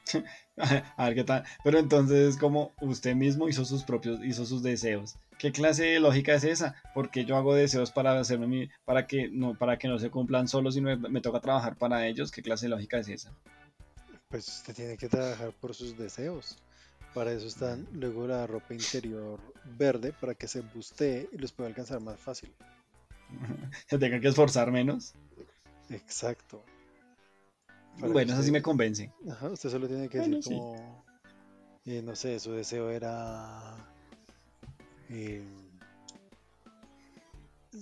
S2: A ver qué tal. Pero entonces, como usted mismo hizo sus propios, hizo sus deseos. ¿Qué clase de lógica es esa? Porque yo hago deseos para hacerme mi- para que no, para que no se cumplan solos me, me toca trabajar para ellos. ¿Qué clase de lógica es esa?
S1: Pues usted tiene que trabajar por sus deseos. Para eso están luego la ropa interior verde para que se bustee y los pueda alcanzar más fácil.
S2: Se tenga que esforzar menos.
S1: Exacto.
S2: Bueno, eso sí me convence.
S1: Ajá, usted solo tiene que
S2: Bueno,
S1: decir
S2: sí.
S1: como, eh, no sé, su deseo era eh,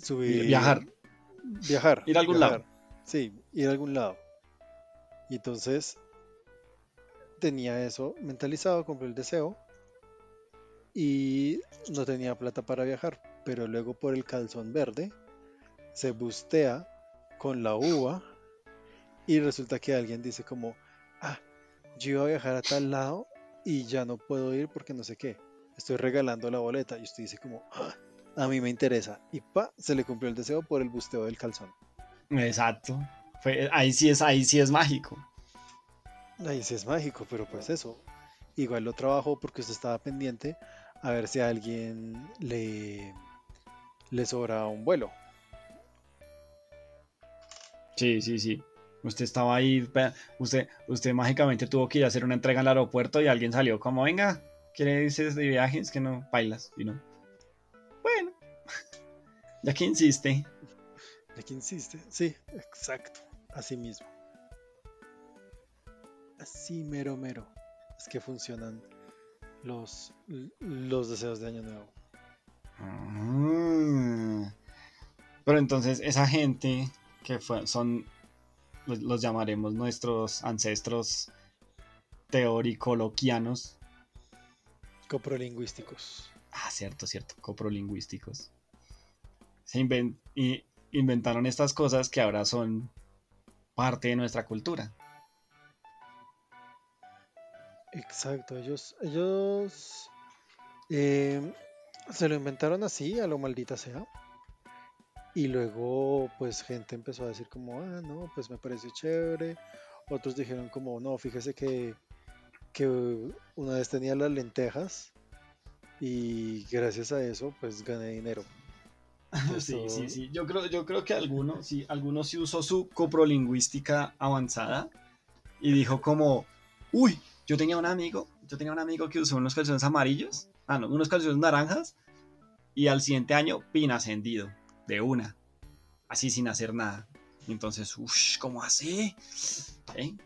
S1: subir,
S2: Viajar.
S1: viajar,
S2: Ir a algún
S1: viajar.
S2: lado.
S1: Sí, ir a algún lado. Y entonces tenía eso mentalizado, cumplió el deseo y no tenía plata para viajar, pero luego por el calzón verde se bustea con la uva y resulta que alguien dice como, ah, yo iba a viajar a tal lado y ya no puedo ir porque no sé qué. estoy regalando la boleta. Y usted dice como, "Ah, a mí me interesa. Y pa, se le cumplió el deseo por el busteo del calzón.
S2: Exacto. Fue- ahí sí es, ahí sí es mágico.
S1: Ahí sí es mágico, pero pues eso. Igual lo trabajo porque usted estaba pendiente a ver si a alguien le, le sobra un vuelo.
S2: Sí, sí, sí. Usted estaba ahí, usted, usted mágicamente tuvo que ir a hacer una entrega al aeropuerto y alguien salió como, venga, ¿quiere irse de viajes? Que no, bailas, y no. Bueno, ya que insiste.
S1: ¿De qué insiste? Sí, exacto. Así mismo. Así mero mero. Es que funcionan los, los deseos de Año Nuevo.
S2: Ah. Pero entonces esa gente que fue, son, los, los llamaremos nuestros ancestros teoricoloquianos.
S1: Coprolingüísticos.
S2: Ah, cierto, cierto, coprolingüísticos. Se y inventaron estas cosas que ahora son parte de nuestra cultura.
S1: Exacto, ellos, ellos eh, se lo inventaron así, a lo maldita sea. Y luego, pues, gente empezó a decir como, ah, no, pues me parece chévere. Otros dijeron como, no, fíjese que, que una vez tenía las lentejas y gracias a eso, pues gané dinero.
S2: Sí, sí, sí. Yo creo, yo creo que alguno, sí, alguno sí usó su coprolingüística avanzada y dijo como, uy, yo tenía un amigo, yo tenía un amigo que usó unos calzones amarillos, ah, no, unos calzones naranjas, y al siguiente año, pin ascendido, de una, así sin hacer nada. Entonces, uff, ¿cómo así? ¿Eh?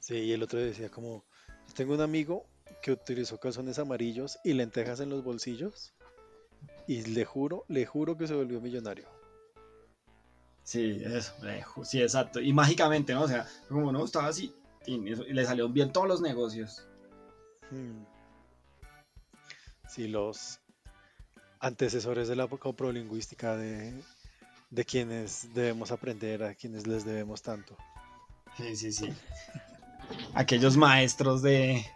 S1: Sí, y el otro decía como, "Yo tengo un amigo que utilizó calzones amarillos y lentejas en los bolsillos y le juro, le juro que se volvió millonario.
S2: Sí, eso, sí, exacto. Y mágicamente, ¿no? O sea, como no, estaba así, y le salieron bien todos los negocios.
S1: Hmm. Sí, los antecesores de la coprolingüística de, de quienes debemos aprender, a quienes les debemos tanto.
S2: Sí, sí, sí. Aquellos maestros de.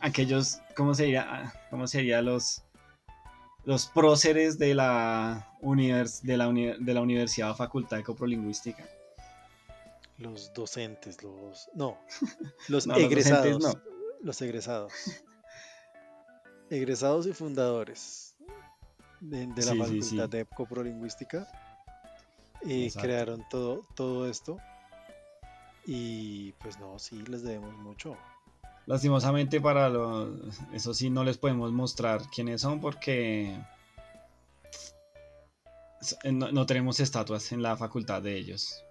S2: Aquellos. ¿Cómo sería? ¿Cómo sería los. Los próceres de la, univers- de, la uni- de la Universidad o Facultad de Coprolingüística.
S1: Los docentes, los... No, los
S2: No, los
S1: egresados.
S2: docentes no.
S1: Los egresados. Egresados y fundadores de, de la
S2: Sí, sí,
S1: Facultad
S2: sí.
S1: de Coprolingüística. Y
S2: Exacto.
S1: crearon todo, todo esto. Y pues no, sí, les debemos mucho.
S2: Lastimosamente para los... Eso sí, no les podemos mostrar quiénes son porque... eh, No, no tenemos estatuas en la facultad de ellos.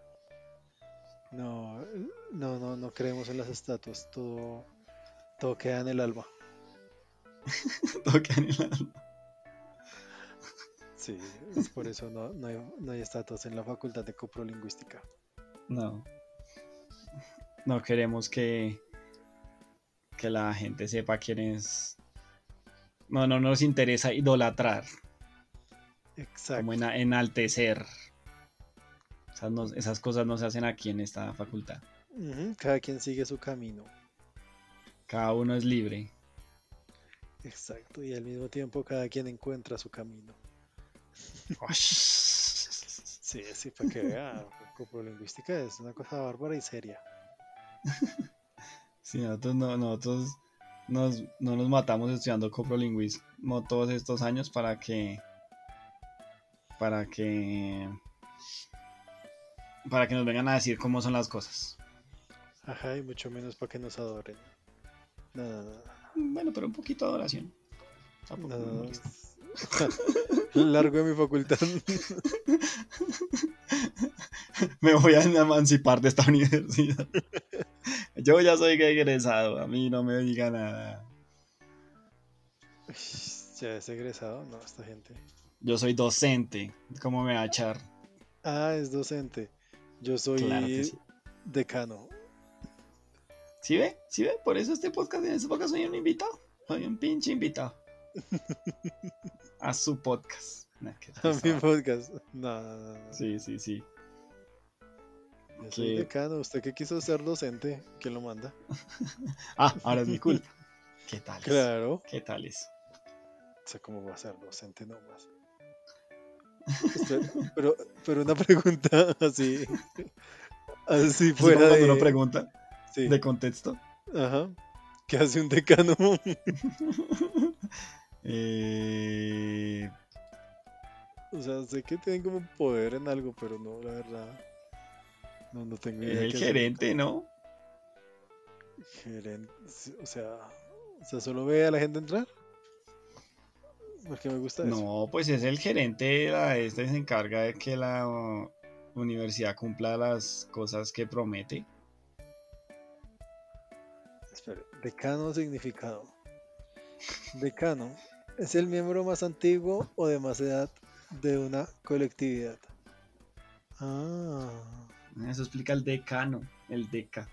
S1: No, no, no, no creemos en las estatuas. Todo, todo queda en el alma.
S2: Tocan el alma.
S1: Sí, es por eso no, no hay, no hay estatuas en la Facultad de Coprolingüística.
S2: No. No queremos que, que la gente sepa quién es. No, no nos interesa idolatrar,
S1: Exacto.
S2: como ena- enaltecer. Esas, no- esas cosas no se hacen aquí en esta facultad.
S1: Cada quien sigue su camino.
S2: Cada uno es libre.
S1: Exacto. Y al mismo tiempo cada quien encuentra su camino. Sí, sí, para que vea. Coprolingüística es una cosa bárbara y seria.
S2: Sí, nosotros, no, nosotros nos, no nos matamos estudiando coprolingüismo todos estos años para que. Para que. Para que nos vengan a decir cómo son las cosas.
S1: Ajá, y mucho menos para que nos adoren. No, no, no.
S2: Bueno, pero un poquito de adoración. Tampoco
S1: no, Largo de mi facultad.
S2: Me voy a emancipar de esta universidad. Yo ya soy egresado, a mí no me diga nada.
S1: ya es egresado, no, esta gente.
S2: Yo soy docente, ¿cómo me va a echar?
S1: Ah, es docente. Yo soy
S2: Claro que sí.
S1: decano.
S2: ¿Sí ve? ¿Sí ve? Por eso este podcast, en este podcast soy un invitado. Soy un pinche invitado. A su podcast.
S1: A mi podcast. No, no, no.
S2: Sí, sí, sí.
S1: Yo soy
S2: que-
S1: decano. ¿Usted que quiso ser docente? ¿Quién lo manda?
S2: Ah, ahora es mi culpa. ¿Qué tal?
S1: Claro.
S2: ¿Qué tal eso?
S1: sé cómo va a ser docente nomás. pero, pero una pregunta así. Así fuera
S2: de. una pregunta de contexto.
S1: Ajá. ¿Qué hace un decano?
S2: Eh...
S1: O sea, sé que tienen como poder en algo, pero no, la verdad. No, no tengo
S2: idea. Es el gerente, ¿no?
S1: Gerente, o sea, o sea, solo ve a la gente entrar. Porque me gusta eso.
S2: No, pues es el gerente, la, este se encarga de que la universidad cumpla las cosas que promete.
S1: Espera, decano significado. Decano es el miembro más antiguo o de más edad de una colectividad. Ah.
S2: Eso explica el decano, el deca.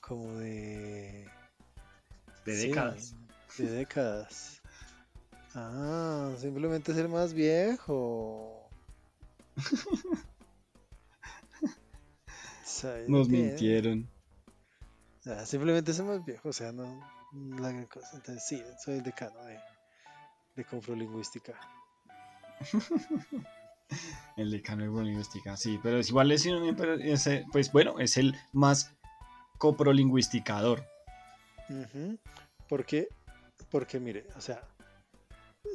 S1: Como de...
S2: De décadas.
S1: de décadas. Ah, simplemente es el más viejo.
S2: Nos mintieron.
S1: simplemente es el más viejo, o sea, no, la gran cosa. Entonces, sí, soy el decano de, de comprolingüística.
S2: el decano de comprolingüística, sí, pero es igual es, pues bueno, es el más coprolingüisticador.
S1: Porque, porque mire, o sea,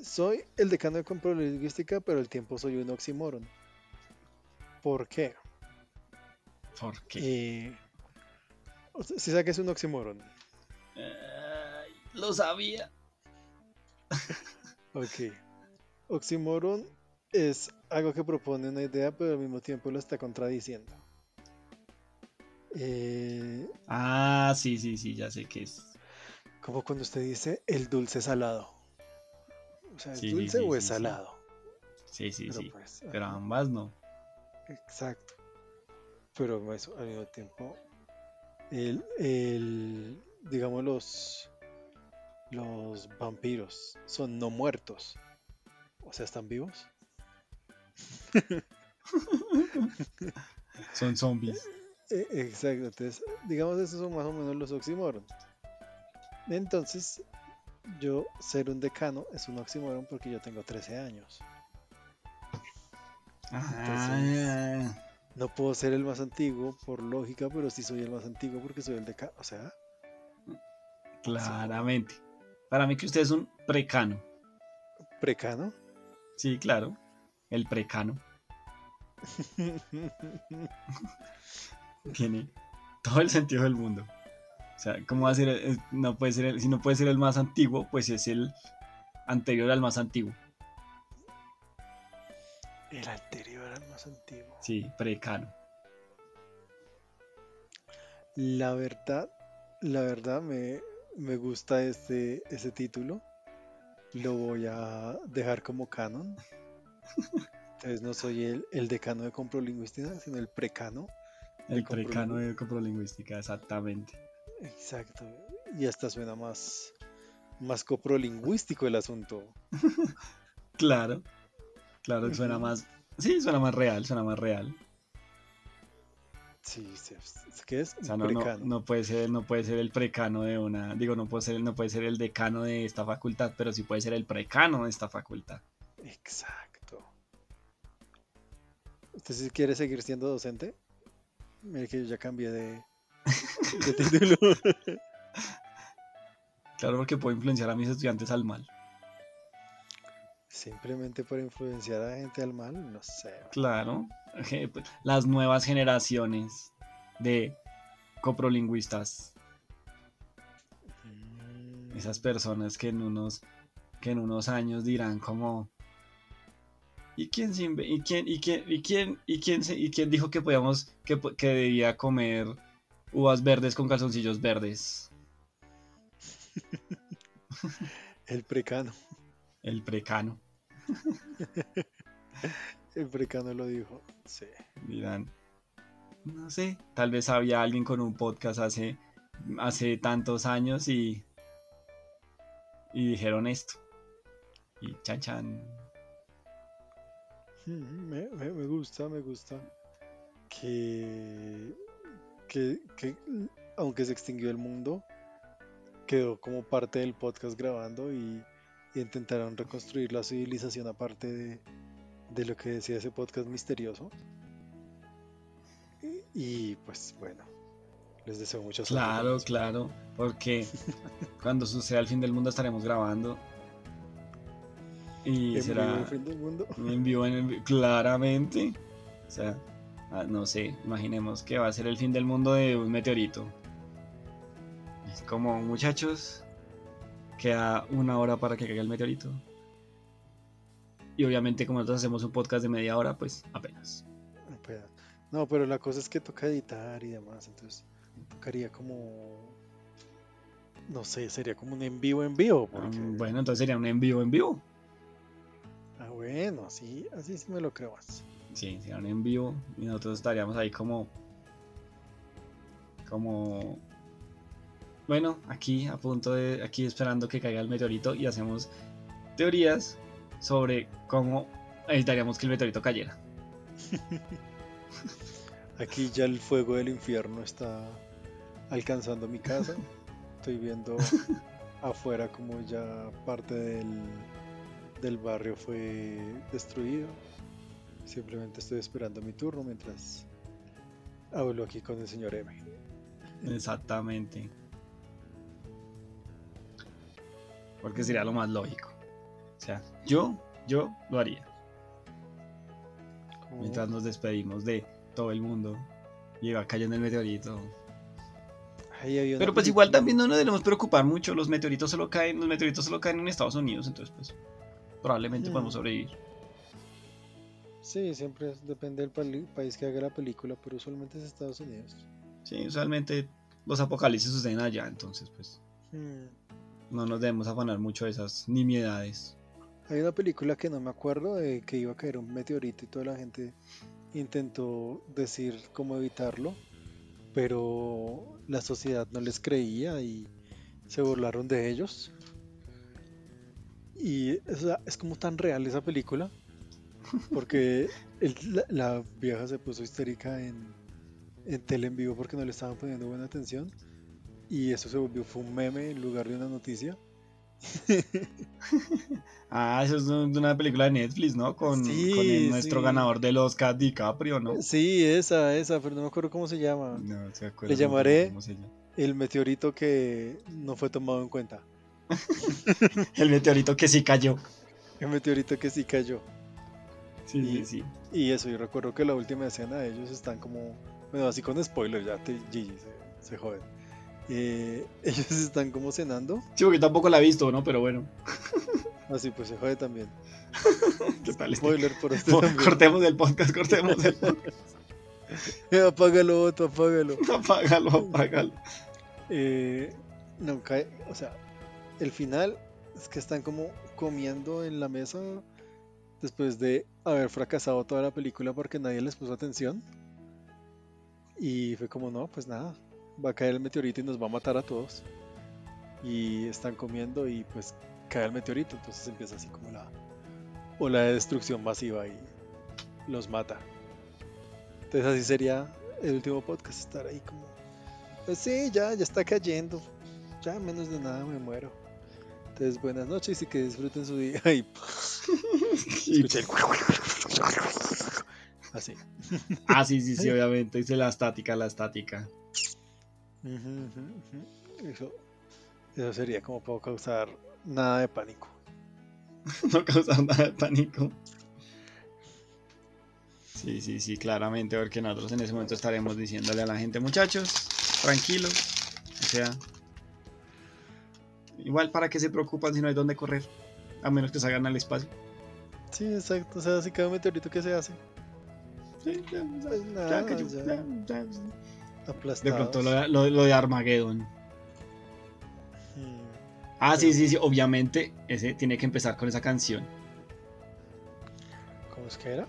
S1: soy el decano de comprolingüística, pero el tiempo soy un oxímoron. ¿Por qué?
S2: ¿Por qué?
S1: Eh, si sabe que es un oxímoron.
S2: Lo sabía.
S1: ok. Oxímoron es algo que propone una idea, pero al mismo tiempo lo está contradiciendo. Eh,
S2: ah, sí, sí, sí, ya sé qué es.
S1: Como cuando usted dice el dulce salado. O sea, ¿es dulce o es salado?
S2: Sí, sí, sí. Pues, pero ambas no.
S1: Exacto. Pero eso, al mismo tiempo, el, el, digamos, los, los vampiros son no muertos. O sea, están vivos.
S2: son zombies.
S1: E, exacto, entonces, digamos, esos son más o menos los oxímoron. Entonces, yo ser un decano es un oxímoron porque yo tengo 13 años.
S2: Ah,
S1: no puedo ser el más antiguo por lógica, pero sí soy el más antiguo porque soy el decano. O sea.
S2: Claramente. Para mí que usted es un precano.
S1: ¿Precano?
S2: Sí, claro. El precano. Tiene todo el sentido del mundo. O sea, ¿cómo va a ser? No puede ser si no puede ser el más antiguo, pues es el anterior al más antiguo.
S1: El anterior al más antiguo.
S2: Sí, precano.
S1: La verdad, la verdad me, me gusta este, ese título. Lo voy a dejar como canon. Entonces no soy el, el decano de comprolingüística, sino el precano.
S2: El precano de comprolingüística, exactamente.
S1: Exacto. Y hasta suena más, más coprolingüístico el asunto.
S2: claro. Claro, suena más. Sí, suena más real, suena más real.
S1: Sí, ¿qué es?
S2: O sea, no, no, puede ser, no puede ser el precano de una. Digo, no puede ser, no puede ser el decano de esta facultad, pero sí puede ser el precano de esta facultad.
S1: Exacto. ¿Usted si quiere seguir siendo docente? Mire que yo ya cambié de, de título.
S2: claro, porque puedo influenciar a mis estudiantes al mal.
S1: Simplemente por influenciar a gente al mal, no sé.
S2: Claro, pues, las nuevas generaciones de coprolingüistas. Mm. Esas personas que en unos que en unos años dirán como ¿Y quién y quién y quién y quién y quién y quién dijo que podíamos que, que debía comer uvas verdes con calzoncillos verdes?
S1: El precano.
S2: El precano.
S1: El precano lo dijo. Sí.
S2: Dirán. No sé. Tal vez había alguien con un podcast hace, hace tantos años y. Y dijeron esto. Y chan chan.
S1: Mm, me, me, gusta, me gusta. Que, que, que aunque se extinguió el mundo, quedó como parte del podcast grabando y y intentaron reconstruir la civilización aparte de, de lo que decía ese podcast misterioso. Y, pues bueno, les deseo suerte.
S2: Claro, claro, porque cuando suceda el fin del mundo estaremos grabando. Y
S1: ¿En
S2: será
S1: vivo el fin del mundo?
S2: en vivo, en claramente. O sea, ah, no sé, imaginemos que va a ser el fin del mundo de un meteorito. Es como, muchachos, queda una hora para que caiga el meteorito. Y obviamente como nosotros hacemos un podcast de media hora, pues apenas.
S1: No, pero la cosa es que toca editar y demás, entonces tocaría como, no sé, sería como un en vivo en vivo, porque,
S2: Mm, Bueno, entonces sería un en vivo en vivo.
S1: ah, bueno, así, así sí me lo creo más.
S2: Sí, sería un en vivo y nosotros estaríamos ahí como... Como... Bueno, aquí a punto de... Aquí esperando que caiga el meteorito y hacemos teorías sobre cómo evitaríamos que el meteorito cayera.
S1: Aquí ya el fuego del infierno está alcanzando mi casa. Estoy viendo afuera como ya parte del, del barrio fue destruido. Simplemente estoy esperando mi turno mientras hablo aquí con el señor M.
S2: Exactamente. Porque sería lo más lógico. O sea, yo, yo lo haría. Mientras nos despedimos de todo el mundo. Y va cayendo el meteorito.
S1: Una
S2: Pero pues igual también no nos debemos preocupar mucho. Los meteoritos solo caen, los meteoritos solo caen en Estados Unidos. Entonces pues probablemente
S1: Mm.
S2: podemos sobrevivir.
S1: Sí, siempre depende del país que haga la película, pero usualmente es Estados Unidos.
S2: Sí, usualmente los apocalipsis suceden allá. Entonces pues
S1: Hmm.
S2: No nos debemos afanar mucho de esas nimiedades.
S1: Hay una película que no me acuerdo de que iba a caer un meteorito y toda la gente intentó decir cómo evitarlo, pero la sociedad no les creía y se burlaron de ellos. Y es como tan real esa película, porque el- la, la vieja se puso histérica en, en tele en vivo porque no le estaban poniendo buena atención. Y eso se volvió, fue un meme en lugar de una noticia.
S2: Ah, eso es de una película de Netflix, ¿no? Con,
S1: Sí,
S2: con el- nuestro
S1: sí.
S2: ganador del Oscar DiCaprio, ¿no?
S1: Sí, esa, esa, pero no me acuerdo cómo se llama.
S2: No, se acuerda
S1: Le llamaré-
S2: cómo se llama.
S1: El meteorito que no fue tomado en cuenta.
S2: El meteorito que sí cayó.
S1: El meteorito que sí cayó.
S2: Sí,
S1: Y-
S2: sí, sí.
S1: Y eso, yo recuerdo que la última escena ellos están como, bueno, así con spoiler, ya te, Gigi, se, se joden. Eh, ellos están como cenando,
S2: Sí, porque tampoco la he visto, ¿no? Pero bueno.
S1: así pues se jode también.
S2: ¿Qué tal este?
S1: Spoiler por este también.
S2: Cortemos el podcast, cortemos el podcast.
S1: apágalo, Otto, apágalo.
S2: apágalo, apágalo.
S1: Eh, no cae, o sea, el final es que están como comiendo en la mesa después de haber fracasado toda la película porque nadie les puso atención. Y fue como, no, pues nada, va a caer el meteorito y nos va a matar a todos. Y están comiendo y pues cae el meteorito, entonces empieza así como la ola de destrucción masiva y los mata. Entonces así sería el último podcast, estar ahí como pues sí, ya, ya está cayendo. Ya menos de nada me muero. Entonces, buenas noches y que disfruten su día. Y el... Así.
S2: Ah, sí, sí, sí, obviamente. Dice la estática, la estática.
S1: Eso, eso sería como para causar nada de pánico.
S2: No causar nada de pánico. Sí, sí, sí, claramente, porque nosotros en ese momento estaremos diciéndole a la gente, muchachos, tranquilos. O sea, igual para qué se preocupan si no hay dónde correr, a menos que salgan al espacio.
S1: Sí, exacto. O sea, si un meteorito, ¿qué se hace?
S2: Sí, ya, ya,
S1: Pues
S2: ya
S1: ya.
S2: ya, de pronto lo, lo, lo de Armageddon. Ah, sí, sí, sí, obviamente ese tiene que empezar con esa canción.
S1: ¿Cómo es que era?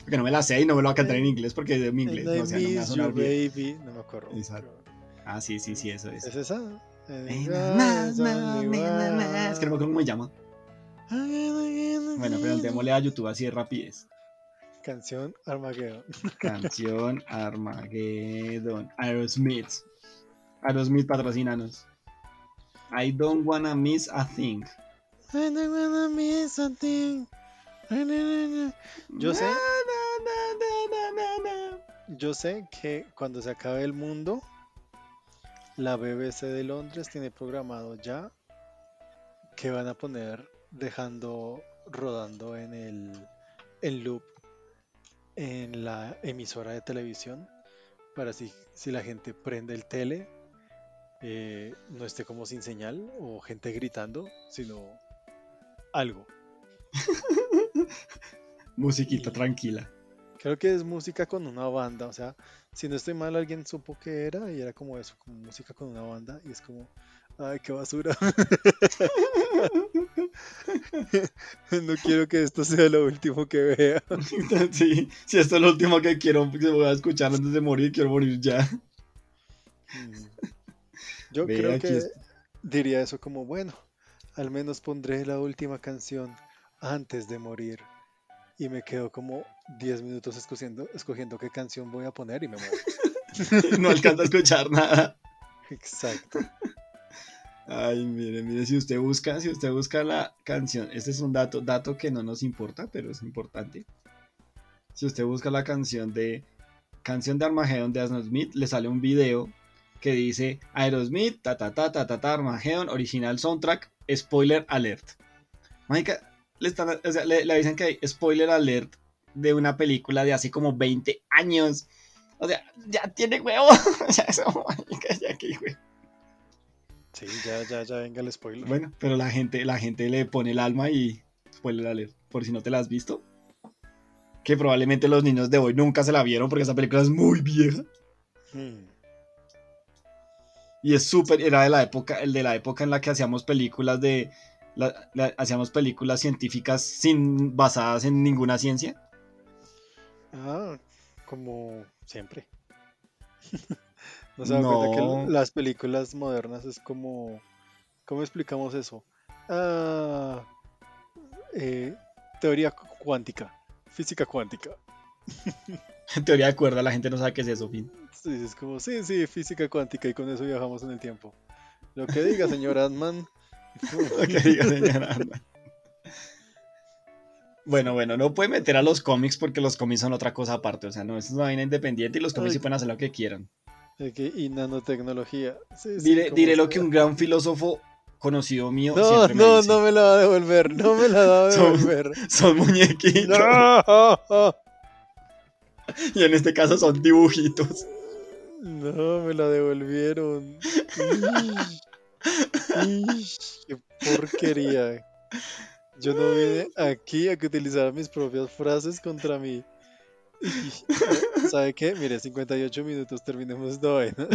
S2: Porque no me la sé y no me lo voy a cantar en inglés porque es de mi inglés. No, me bien. Ah, sí, sí, sí, eso es.
S1: Es esa.
S2: Es que no me acuerdo cómo me llama. Bueno, preguntémosle a YouTube así de rapidez.
S1: Canción Armageddon.
S2: Canción Armageddon. Aerosmith. Aerosmith patrocinanos. I don't wanna miss a thing.
S1: I don't wanna miss a thing. Yo sé. Yo sé que cuando se acabe el mundo, la BBC de Londres tiene programado ya que van a poner dejando rodando en el en loop en la emisora de televisión para si, si la gente prende el tele eh, no esté como sin señal o gente gritando, sino algo.
S2: Musiquita
S1: Y-
S2: tranquila.
S1: Creo que es música con una banda, o sea, si no estoy mal, alguien supo que era y era como eso, como música con una banda y es como, ay, qué basura. no quiero que esto sea lo último que vea.
S2: Sí, si esto es lo último que quiero que voy a escuchar antes de morir, quiero morir ya.
S1: Mm. Yo
S2: Ve,
S1: creo que
S2: está.
S1: diría eso como, bueno, al menos pondré la última canción antes de morir. Y me quedo como 10 minutos escogiendo, escogiendo qué canción voy a poner y me muero.
S2: No alcanza a escuchar nada.
S1: Exacto.
S2: Ay, mire, mire, si usted busca, si usted busca la canción, este es un dato, dato que no nos importa, pero es importante. Si usted busca la canción de canción de Armageddon de Aerosmith, le sale un video que dice Aerosmith, ta ta ta ta ta, ta Armageddon, original soundtrack, spoiler alert. Mágica, le, están, o sea, le, le que hay spoiler alert de una película de hace como 20 años. O sea, ya tiene huevo. O sea, eso, mágica, ya que huevo.
S1: Sí, ya, ya, ya venga el spoiler.
S2: Bueno, pero la gente, la gente le pone el alma y spoiler alert, por si no te la has visto. Que probablemente los niños de hoy nunca se la vieron porque esa película es muy vieja.
S1: Mm,
S2: Y es súper, era de la época, el de la época en la que hacíamos películas de. la- la- hacíamos películas científicas sin basadas en ninguna ciencia.
S1: Ah, como siempre. ¿No se cuenta que las películas modernas es como... ¿Cómo explicamos eso? Ah, eh, teoría cu- cuántica, física cuántica.
S2: Teoría de cuerda, la gente no sabe qué es eso, fin.
S1: Sí, es como, sí, sí, física cuántica y con eso viajamos en el tiempo. Lo que diga, señor Ant-Man.
S2: Lo que diga, señora Anda. Bueno, bueno, no puede meter a los cómics porque los cómics son otra cosa aparte. O sea, no es una vaina independiente y los cómics
S1: Ay.
S2: sí pueden hacer lo que quieran.
S1: Y nanotecnología. Sí,
S2: Diré, lo que un gran filósofo conocido mío
S1: No,
S2: siempre me
S1: no,
S2: dice.
S1: no me la va a devolver, no me la va a devolver.
S2: Son muñequitos.
S1: No,
S2: Y en este caso son dibujitos.
S1: no, me la devolvieron. Qué porquería. Yo no vine aquí a que utilizar mis propias frases contra mí. ¿Sabe qué? Mire, 58 minutos, terminemos esta vaina.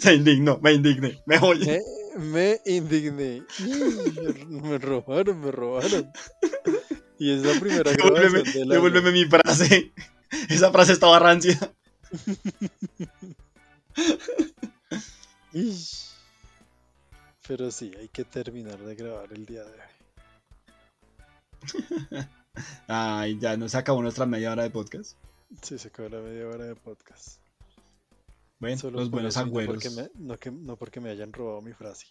S2: Se indignó, me indigné. Me voy.
S1: Me, me indigné. Me robaron, me robaron. Y es la primera
S2: Devuélveme,
S1: año.
S2: devuélveme mi frase. Esa frase estaba rancia.
S1: Pero sí, hay que terminar de grabar el día de hoy.
S2: Ay, ya nos acabó nuestra media hora de podcast.
S1: Sí, se acabó la media hora de podcast.
S2: Bueno,
S1: Solo
S2: los buenos
S1: no
S2: agüeros.
S1: porque, me, no, que- no porque me hayan robado mi frase.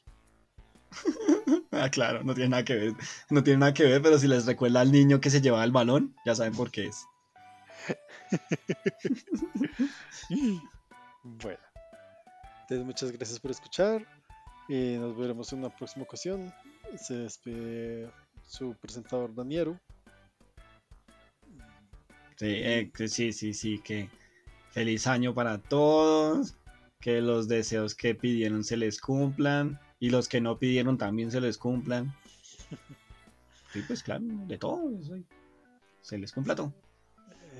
S2: Ah, claro, no tiene nada que ver. No tiene nada que ver, pero si les recuerda al niño que se llevaba el balón, ya saben por qué es.
S1: Bueno, entonces muchas gracias por escuchar y nos veremos en una próxima ocasión. Se despide su presentador Daniero.
S2: Sí, eh, sí, sí, sí, que feliz año para todos, que los deseos que pidieron se les cumplan y los que no pidieron también se les cumplan. Sí, pues claro, de todo, se les cumpla todo.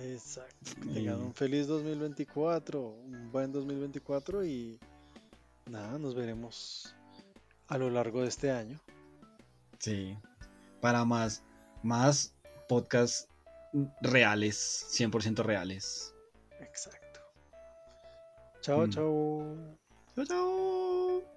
S1: Exacto. Que tengan un feliz 2024, un buen 2024 y nada, nos veremos a lo largo de este año.
S2: Sí, para más, más podcasts reales, 100% reales.
S1: Exacto. Chao,
S2: Mm.
S1: chao.
S2: Chao, chao.